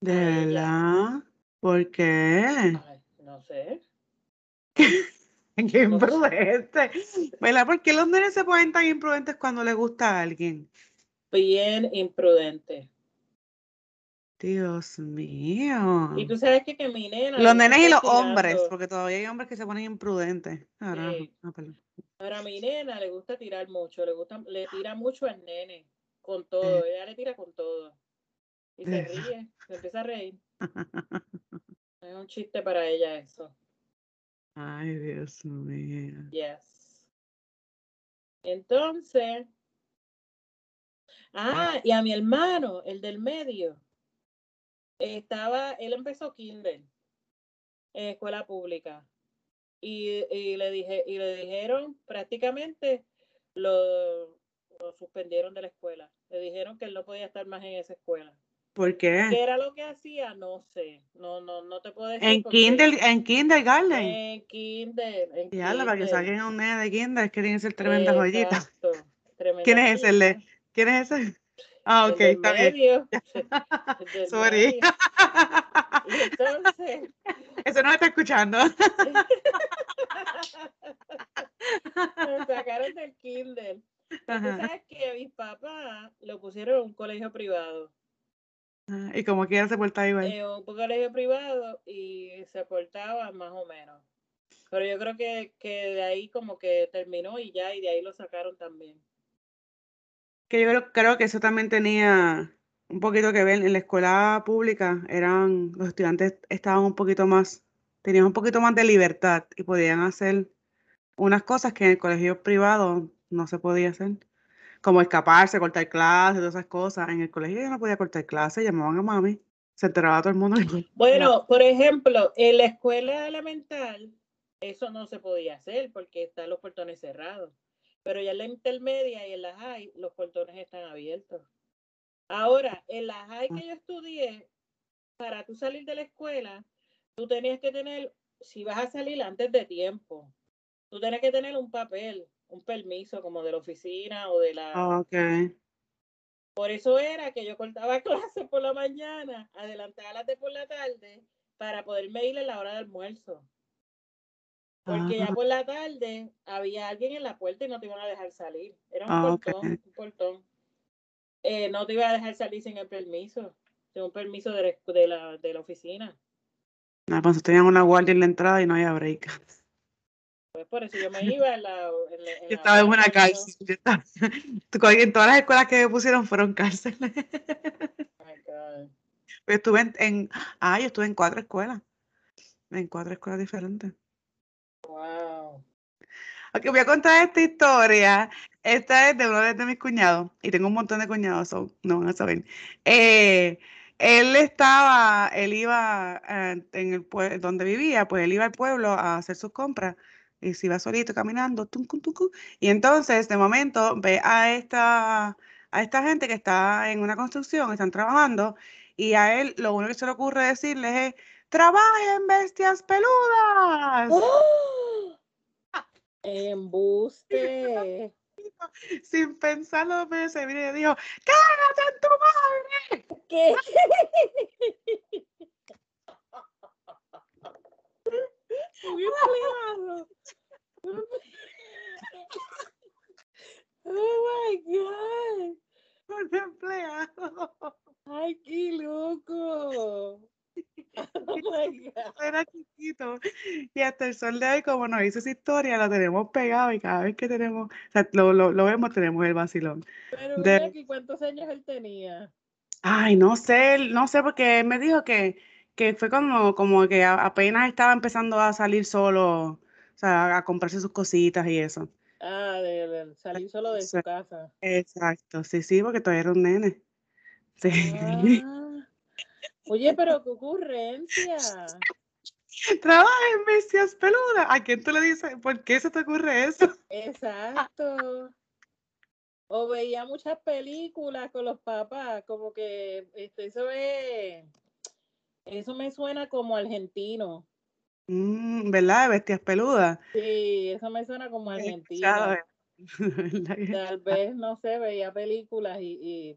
¿De verdad? ¿Por qué? no sé. qué imprudente. ¿Verdad? ¿Por qué los nenes se ponen tan imprudentes cuando le gusta a alguien? Bien imprudente. Dios mío. Y tú sabes que, que mi nena. Los nenes y los hombres, porque todavía hay hombres que se ponen imprudentes. Ahora, a mi nena le gusta tirar mucho, le gusta, le tira mucho al nene, con todo, ella le tira con todo. Y se ríe, se empieza a reír. es un chiste para ella eso. Ay, Dios mío. Yes. Entonces, ah, y a mi hermano, el del medio, estaba, él empezó kinder en escuela pública y, y, le dije y le dijeron prácticamente lo, lo, suspendieron de la escuela. Le dijeron que él no podía estar más en esa escuela. ¿Por qué? ¿Qué era lo que hacía? No sé. No, no, no te puedo decir. En kinder, en kindergarten. En kinder. En ya, para que salgan un nene de kinder, quieren ser tremenda joyita. ¿Quién es ese? ¿Quién es ese? Ah, ok, está bien. Sorry. entonces. Eso no me está escuchando. Me sacaron del Kindle. pusieron en un colegio privado. Ah, y como quiera se portaba igual. En un colegio privado y se portaba más o menos. Pero yo creo que, que de ahí como que terminó y ya, y de ahí lo sacaron también. Que yo creo, que eso también tenía un poquito que ver. En la escuela pública eran, los estudiantes estaban un poquito más, tenían un poquito más de libertad y podían hacer unas cosas que en el colegio privado no se podía hacer. Como escaparse, cortar clases, todas esas cosas. En el colegio yo no podía cortar clases, llamaban a mami, se enteraba todo el mundo. Bueno, por ejemplo, en la escuela elemental eso no se podía hacer porque están los portones cerrados. Pero ya en la intermedia y en la high, los portones están abiertos. Ahora, en la high que yo estudié, para tú salir de la escuela, tú tenías que tener, si vas a salir antes de tiempo, tú tenías que tener un papel, un permiso como de la oficina o de la... Ah, ok. Por eso era que yo cortaba clases por la mañana, adelantaba las de por la tarde, para poderme ir a la hora de almuerzo. Porque ya por la tarde había alguien en la puerta y no te iban a dejar salir. Era un Ah, portón, un portón. Eh, no te iba a dejar salir sin el permiso, sin un permiso de, la- de la, de la oficina. No, pues tenían una guardia en la entrada y no había break. Pues por eso yo me iba en la... En la- en Yo la estaba en una cárcel. yo estaba- tú- En todas las escuelas que me pusieron fueron cárceles. Oh my God. Yo estuve en, en- ah, yo estuve en cuatro escuelas. En cuatro escuelas diferentes. Wow. Ok, voy a contar esta historia. Esta es de uno de mis cuñados. Y tengo un montón de cuñados, so no van a saber. Eh, él estaba, él iba eh, en el pueblo donde vivía, pues él iba al pueblo a hacer sus compras. Y se iba solito caminando, tuncu, tuncu, y entonces de momento ve a esta, a esta gente que está en una construcción, están trabajando, y a él lo único que se le ocurre decirles es, ¡trabajen bestias peludas! ¡Oh! Embuste. Sin pensarlo dos veces, mire, dijo, ¡cágate en tu madre! ¿Qué? Oh my God. Un empleado. Ay, qué loco. Oh. Era chiquito. Y hasta el sol de hoy, como nos hizo esa historia, la tenemos pegado y cada vez que tenemos, o sea, lo, lo, lo vemos, tenemos el vacilón. Pero De- mira ¿cuántos años él tenía? Ay, no sé, no sé, porque él me dijo que, que fue como, como que apenas estaba empezando a salir solo, o sea, a comprarse sus cositas y eso. Ah, de, de salir solo de su casa. Exacto, sí, sí, porque todavía era un nene. Sí. Ah. Oye, pero qué ocurrencia. Trabaja en bestias peludas. ¿A quién tú le dices? ¿Por qué se te ocurre eso? Exacto. O veía muchas películas con los papás, como que este, eso es, eso me suena como argentino. Mm, ¿verdad? Bestias peludas. Sí, eso me suena como argentino. escuchado eso. ¿Verdad que- Tal vez, no sé, veía películas y, y,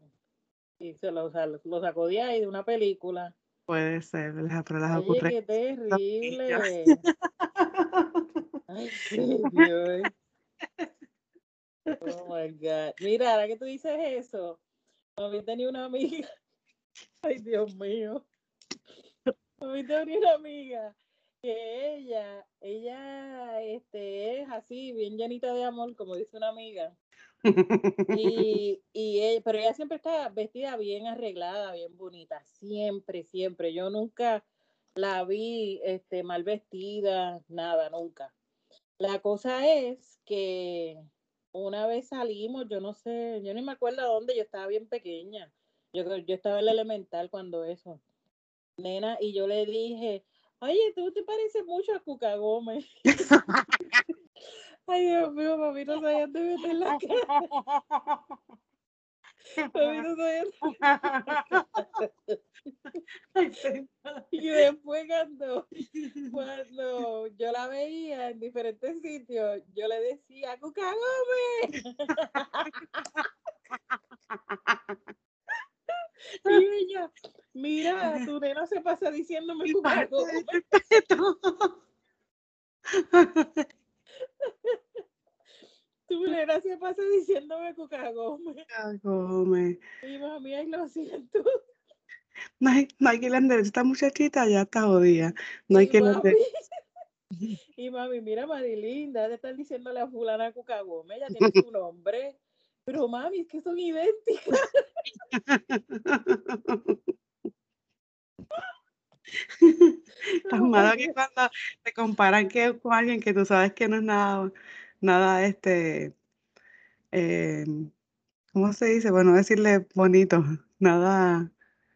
y se lo, sal- lo sacó de ahí, de una película. Puede ser, ¿verdad? Pero las Oye, qué terrible. Ay, Dios. Oh my God. Mira, ahora que tú dices eso, mami tenía una amiga. Ay, Dios mío. Mami tenía una amiga que ella, ella este, es así, bien llenita de amor, como dice una amiga. Y, y ella- pero ella siempre está vestida bien arreglada, bien bonita, siempre, siempre. Yo nunca la vi este, mal vestida, nada, nunca. La cosa es que una vez salimos, yo no sé, yo ni me acuerdo dónde, yo estaba bien pequeña. Yo, yo estaba en la elemental cuando eso. Nena, y yo le dije, oye, tú te pareces mucho a Cuca Gómez. Ay, Dios mío, mami, no sabía dónde meter la cara. Mami, no sabía Y después cuando, cuando yo la veía en diferentes sitios, yo le decía, Cuca Gómez. Y ella, mira, tu nena se pasa diciéndome Cuca Gómez. Nena se pasa diciéndome cucagome. Cucagome. Y mami, ay, lo siento. No hay, no hay que le esta muchachita ya está jodida. No hay y que mami, y mami, mira, Marilinda, de estar diciéndole a fulana cucagome, ella tiene su nombre. Pero mami, es que son idénticas. Tan malo que cuando te comparan que con alguien que tú sabes que no es nada, nada este, eh, ¿cómo se dice? Bueno, decirle bonito, nada.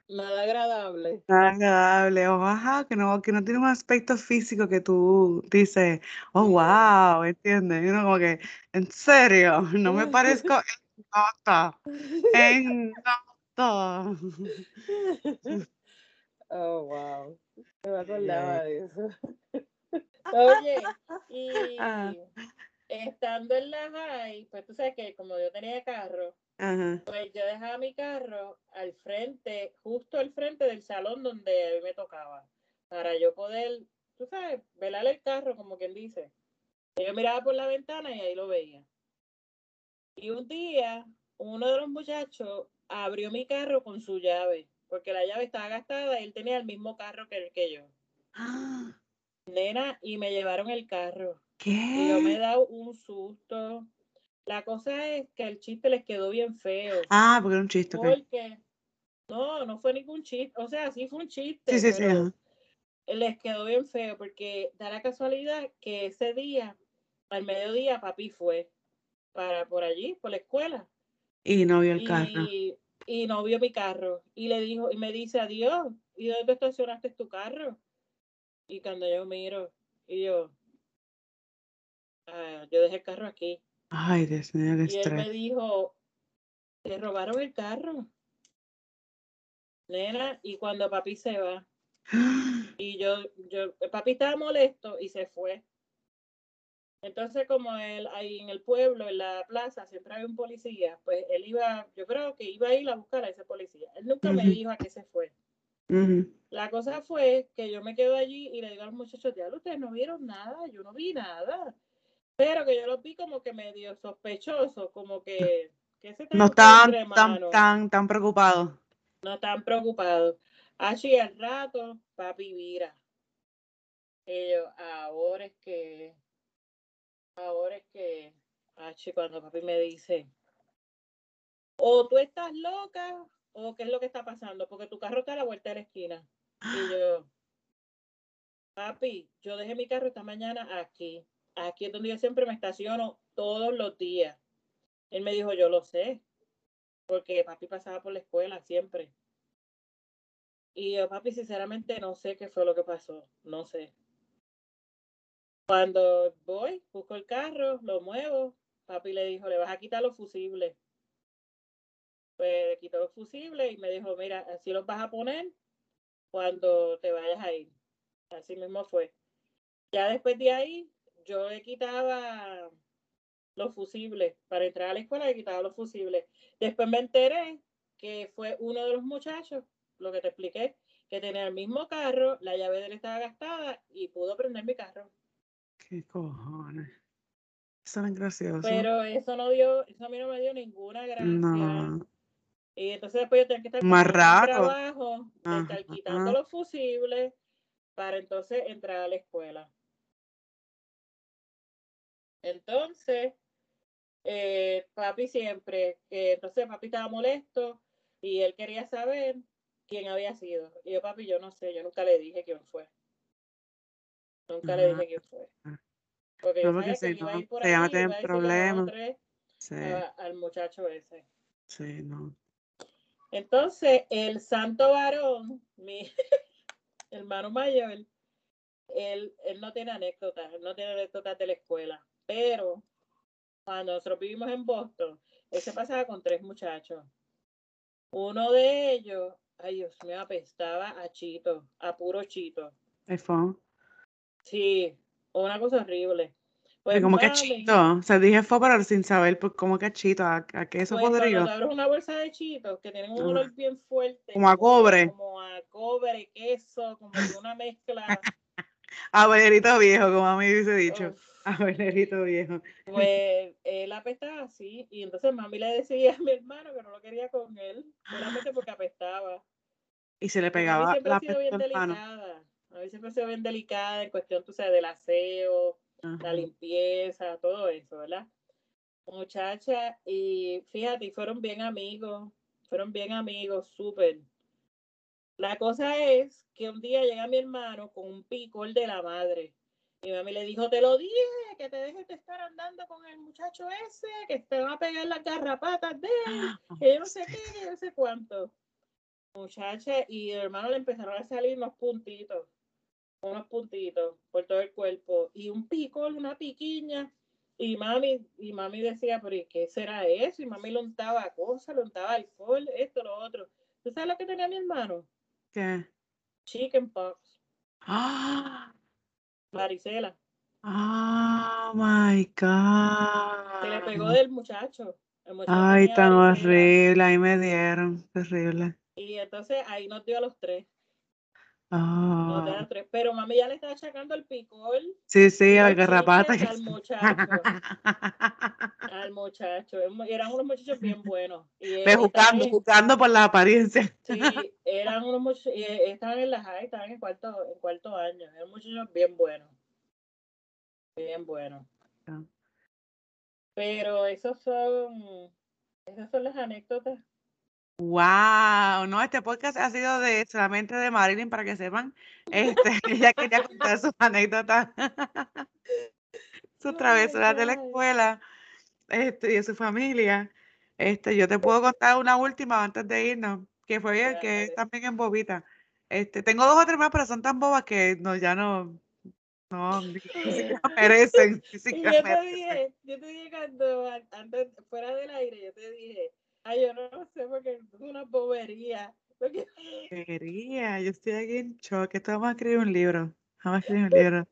Nada agradable. Nada agradable, o ajá, que no, que no tiene un aspecto físico que tú dices, oh, wow, ¿entiendes? Y uno como que, en serio, no me parezco en nada, en nada. Oh, wow. No me acordaba de eso. Oye, y Ah. Estando en la high, pues tú sabes que como yo tenía carro, Ajá. pues yo dejaba mi carro al frente, justo al frente del salón donde a mí me tocaba, para yo poder, tú sabes, velar el carro, como quien dice. Yo miraba por la ventana y ahí lo veía. Y un día, uno de los muchachos abrió mi carro con su llave, porque la llave estaba gastada y él tenía el mismo carro que el que yo. Ah, Nena, y me llevaron el carro. Y yo me he ¿Qué? dado un susto. La cosa es que el chiste les quedó bien feo. Ah, porque era un chiste. Porque no, no fue ningún chiste. O sea, sí fue un chiste, Sí, sí, sí, ajá. les quedó bien feo porque da la casualidad que ese día, al mediodía, papi fue para por allí, por la escuela. Y no vio el carro. Y, y no vio mi carro. Y le dijo, y me dice, adiós, ¿y dónde estacionaste tu carro? Y cuando yo miro, y yo, "Ah, yo dejé el carro aquí. Ay, Dios mío, Y él me dijo, te robaron el carro. Nena, y cuando papi se va, y yo, yo, papi estaba molesto y se fue. Entonces, como él ahí en el pueblo, en la plaza, siempre había un policía, pues él iba, yo creo que iba a ir a buscar a ese policía. Él nunca me dijo a qué se fue. La cosa fue que yo me quedo allí y le digo a los muchachos, ya ustedes no vieron nada, yo no vi nada. Pero que yo los vi como que medio sospechosos, como que, que se No estaban tan, tan, tan preocupados. no están preocupados. Así al rato, papi vira. Y yo, ahora es que, ahora es que, Achi, cuando papi me dice, o tú estás loca, o qué es lo que está pasando, porque tu carro está a la vuelta de la esquina. Y yo, papi, yo dejé mi carro esta mañana aquí. Aquí es donde yo siempre me estaciono todos los días. Él me dijo, yo lo sé, porque papi pasaba por la escuela siempre. Y yo, papi, sinceramente no sé qué fue lo que pasó, no sé. Cuando voy, busco el carro, lo muevo, papi le dijo, le vas a quitar los fusibles. Pues le quitó los fusibles y me dijo, mira, así los vas a poner cuando te vayas a ir. Así mismo fue. Ya después de ahí, yo le quitaba los fusibles. Para entrar a la escuela le quitaba los fusibles. Después me enteré que fue uno de los muchachos, lo que te expliqué, que tenía el mismo carro, la llave de él estaba gastada y pudo prender mi carro. ¿Qué cojones? Eso es gracioso. Pero eso no dio, eso a mí no me dio ninguna gracia. No. Y entonces después yo tenía que estar Más trabajo de estar quitando ajá. los fusibles para entonces entrar a la escuela. Entonces, eh, papi siempre, que entonces papi estaba molesto y él quería saber quién había sido. Y yo, papi, yo no sé, yo nunca le dije quién fue. Nunca le dije quién fue. Ah. Porque yo No, porque si no, se o problemas. Sí, al muchacho ese. sí, no. Entonces, el santo varón, mi hermano mayor, él, él no tiene anécdotas, él no tiene anécdotas de la escuela, pero cuando nosotros vivimos en Boston, él se pasaba con tres muchachos. Uno de ellos, ay Dios mío, apestaba a Chito, a puro Chito. iPhone. Sí, una cosa horrible. Pues como que mami, chito. O sea, dije fue pero sin saber pues, cómo que chito. ¿A, a qué eso pues cuando podría? tú abres una bolsa de chitos que tienen un Ajá. olor bien fuerte, Como a cobre. como a cobre, queso, como una mezcla. A bollerito viejo, como a mí hubiese dicho. Uf, Abelerito viejo. Pues él apestaba así, y entonces mami le decía a mi hermano que no lo quería con él, solamente porque apestaba. Y se le pegaba siempre la ha sido bien delicada. A mí siempre ha sido bien delicada en cuestión, tú sabes, del aseo, la limpieza, todo eso, ¿verdad? Muchacha, y fíjate, fueron bien amigos, fueron bien amigos, súper. La cosa es que un día llega mi hermano con un picor de la madre. Y mami le dijo, te lo dije, que te dejes de estar andando con el muchacho ese, que te van a pegar las garrapatas de él, que yo no sé qué, que yo no sé cuánto. Muchacha, y el hermano le empezaron a salir unos puntitos, unos puntitos por todo el cuerpo, y un picor, una piquiña. Y mami, y mami decía, pero ¿y qué será eso? Y mami le untaba cosas, le untaba alcohol, esto, lo otro. ¿Tú sabes lo que tenía mi hermano? ¿Qué? Chicken pox, ¡Ah! Varicela. Oh my God. Se le pegó del muchacho. Muchacho Ay, tan horrible. Ahí me dieron. Terrible. Y entonces ahí nos dio a los tres. Ah, tres. Pero mami ya le estaba achacando el picor sí, sí, al garrapata. al muchacho. Al muchacho. Eran unos muchachos bien buenos. Y estaban juzgando, juzgando por la apariencia. Sí, eran unos muchachos, y eh, estaban en la high, estaban en cuarto, en cuarto año, eran muchachos bien buenos, bien buenos. Ah. Pero esos son, esas son las anécdotas. Wow, no, este podcast ha sido de solamente de Marilyn para que sepan. Este, ella quería contar sus anécdotas, sus travesuras de la escuela, este, y de su familia. Este, yo te puedo contar una última antes de irnos, que fue que es Dale. también en bobita. Este, tengo dos o tres más, pero son tan bobas que no, ya no, no, ni, siquiera merecen, ni siquiera yo te merecen. dije, yo te dije cuando an- antes, fuera del aire, yo te dije, ay, yo no sé porque es una bobería. Porque... Quería, yo estoy aquí en shock. Esto vamos a escribir un libro. Vamos a escribir un libro.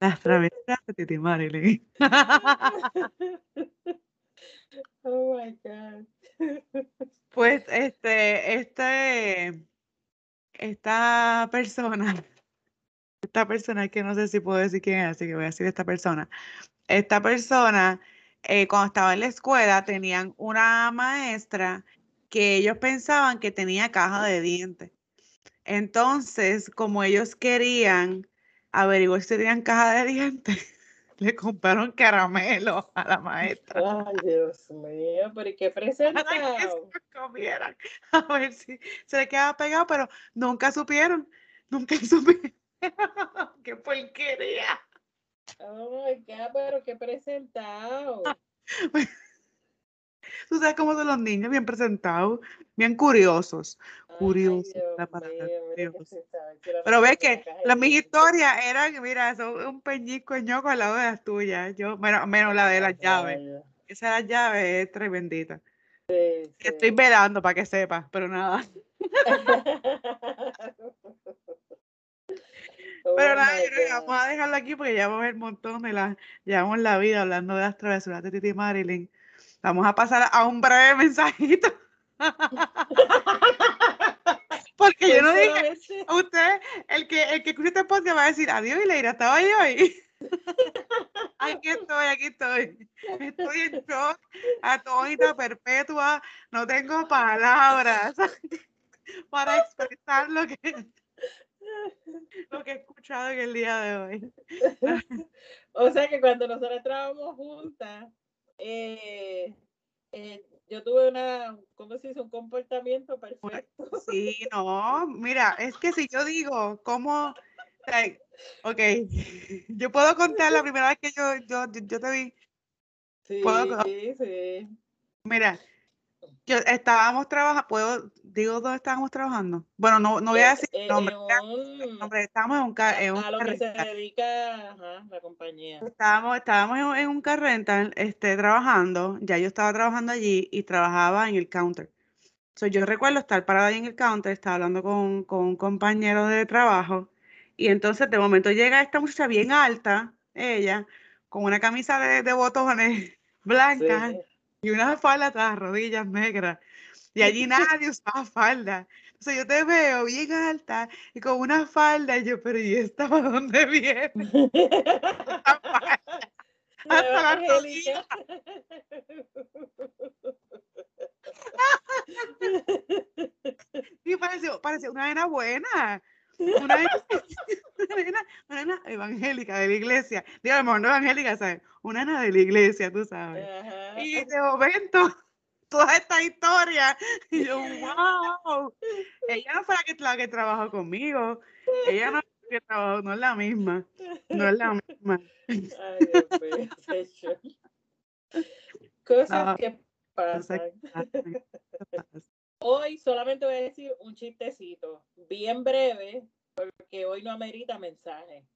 Las travesuras de Titi Marilyn. oh my God. Pues este, este, esta persona, esta persona que no sé si puedo decir quién es, así que voy a decir esta persona. Esta persona, eh, cuando estaba en la escuela, tenían una maestra que ellos pensaban que tenía caja de dientes. Entonces, como ellos querían averiguar si tenían caja de dientes, le compraron caramelo a la maestra Ay, Dios mío, pero ¿y qué para que se presentado? comieran, a ver si se le quedaba pegado, pero nunca supieron, nunca supieron. ¡Qué porquería! Oh my God, pero qué presentado. Tú sabes cómo son los niños, bien presentados, bien curiosos. Ay, Dios la palabra, mira Pero ves que las mis historias eran, mira, son un peñisco ñoco al lado de las tuyas. Yo, menos, menos la de las llaves. Esa de las llaves es tremendita. Sí, Estoy velando para que sepas, pero nada. Pero nada, yo creo que vamos a dejarlo aquí porque llevamos el montón de las, llevamos la vida hablando de las travesuras de Titi Marilyn. Vamos a pasar a un breve mensajito. Porque yo no dije, a usted, el que, el que escuche este podcast va a decir, adiós, y Leira, estaba yo ahí. Aquí estoy, aquí estoy. Estoy en shock, atónita, perpetua, no tengo palabras para expresar lo que, lo que he escuchado en el día de hoy. O sea que cuando nosotros estábamos juntas, eh, eh, yo tuve una, ¿cómo se dice? Un comportamiento perfecto. Sí, no, mira, es que si yo digo, ¿cómo? like, ok, yo puedo contar la primera vez que yo, yo, yo, yo te vi. Sí, Puedo- sí. Mira, yo estábamos trabajando, ¿puedo, digo dónde estábamos trabajando? Bueno, no, no voy a Eh, decir eh, nombre, en un- nombre, estábamos en un, ca- en a, un a lo que se carrental. dedica ajá, la compañía. Estábamos, estábamos en, un- en un car rental, este, trabajando, ya yo estaba trabajando allí y trabajaba en el counter. So, yo recuerdo estar parada ahí en el counter, estaba hablando con, con un compañero de trabajo y entonces de momento llega esta muchacha bien alta, ella, con una camisa de, de botones blanca Sí. Y una falda hasta las rodillas negras. Y allí nadie usaba falda. Entonces yo te veo bien alta y con una falda y yo, pero ¿y esta para dónde viene? Esta falda? hasta la Angélica. Sí, pareció, pareció una nena buena. Una nena, una nena- una nena evangélica de la iglesia. Digo, a lo mejor no evangélica, ¿sabes? Una nena de la iglesia, tú sabes. Ajá. Y de momento, toda esta historia, y yo, wow. Ella no fue la que, la que trabajó conmigo. Ella no, es la que trabajó, no es la misma. No es la misma. Ay, Dios mío, qué show. Cosas No, que pasan. Hoy solamente voy a decir un chistecito, bien breve, porque hoy no amerita mensaje.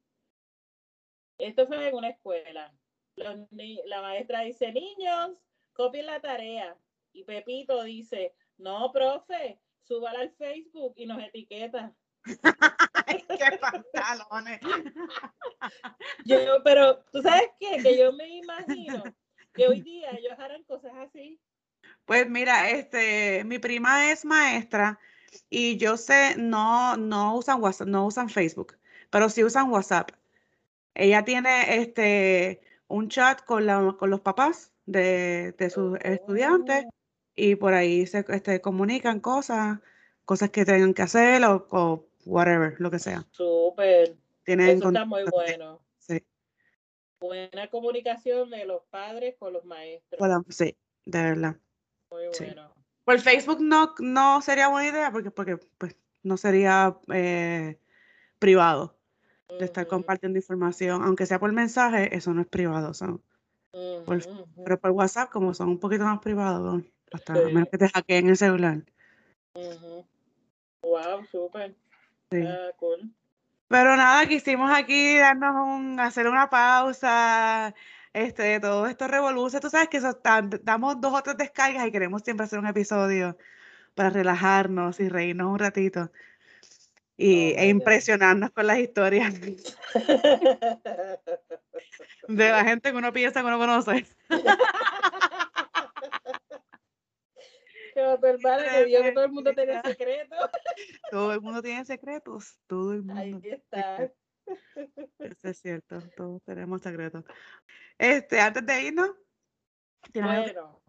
Esto fue en una escuela. Los la maestra dice, niños, copien la tarea. Y Pepito dice, no, profe, súbala al Facebook y nos etiqueta. Qué pantalones. Yo, pero, ¿tú sabes qué? Que yo me imagino que hoy día ellos harán cosas así. Pues mira, este, mi prima es maestra y yo sé, no, no usan WhatsApp, no usan Facebook, pero sí usan WhatsApp. Ella tiene este un chat con la, con los papás de, de sus estudiantes Oh. y por ahí se este, comunican cosas, cosas que tengan que hacer o, o whatever, lo que sea. Súper. Tienen Eso está muy bueno. sí, Buena comunicación de los padres con los maestros. sí, de verdad. Muy sí. bueno. Por Facebook no, no sería buena idea porque, porque pues, no sería eh, privado de estar compartiendo información, aunque sea por mensaje, eso no es privado. son- por- pero por WhatsApp, como son un poquito más privados, hasta a Sí. menos que te hackeen el celular. Wow, súper. sí. Ah, cool. Pero nada, quisimos aquí darnos un, hacer una pausa, este, de todo esto revoluce. Tú sabes que eso, damos dos o tres descargas y queremos siempre hacer un episodio para relajarnos y reírnos un ratito y, Oh, e impresionarnos con las historias de la gente que uno piensa que uno conoce. Tu hermana que vio que todo el mundo tenía secretos. Todo el mundo tiene secretos, todo el Ahí mundo. está. Eso es cierto, todos tenemos secretos. Este, antes de irnos, ¿tienes algo que- Bueno,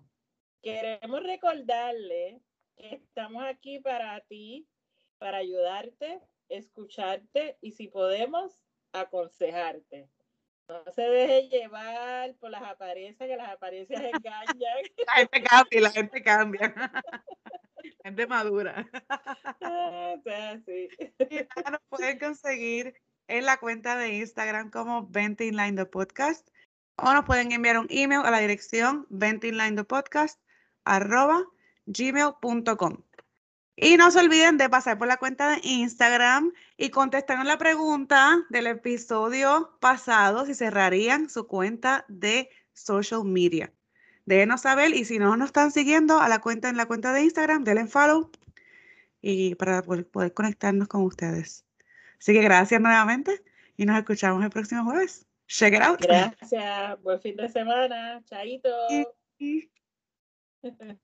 queremos recordarle que estamos aquí para ti, para ayudarte, escucharte y si podemos, aconsejarte. No se deje llevar por las apariencias, que las apariencias engañan. la gente cambia, la gente cambia. La gente madura. Ah, o sea, sí. Y nada, nos pueden conseguir en la cuenta de Instagram como Venting Line the Podcast o nos pueden enviar un email a la dirección ventinglinethepodcast arroba gmail.com. Y no se olviden de pasar por la cuenta de Instagram y contestarnos la pregunta del episodio pasado si cerrarían su cuenta de social media. Déjenos saber y si no nos están siguiendo a la cuenta en la cuenta de Instagram, denle follow y para poder conectarnos con ustedes. Así que gracias nuevamente y nos escuchamos el próximo jueves. Check it out. Gracias. Buen fin de semana. Chaito.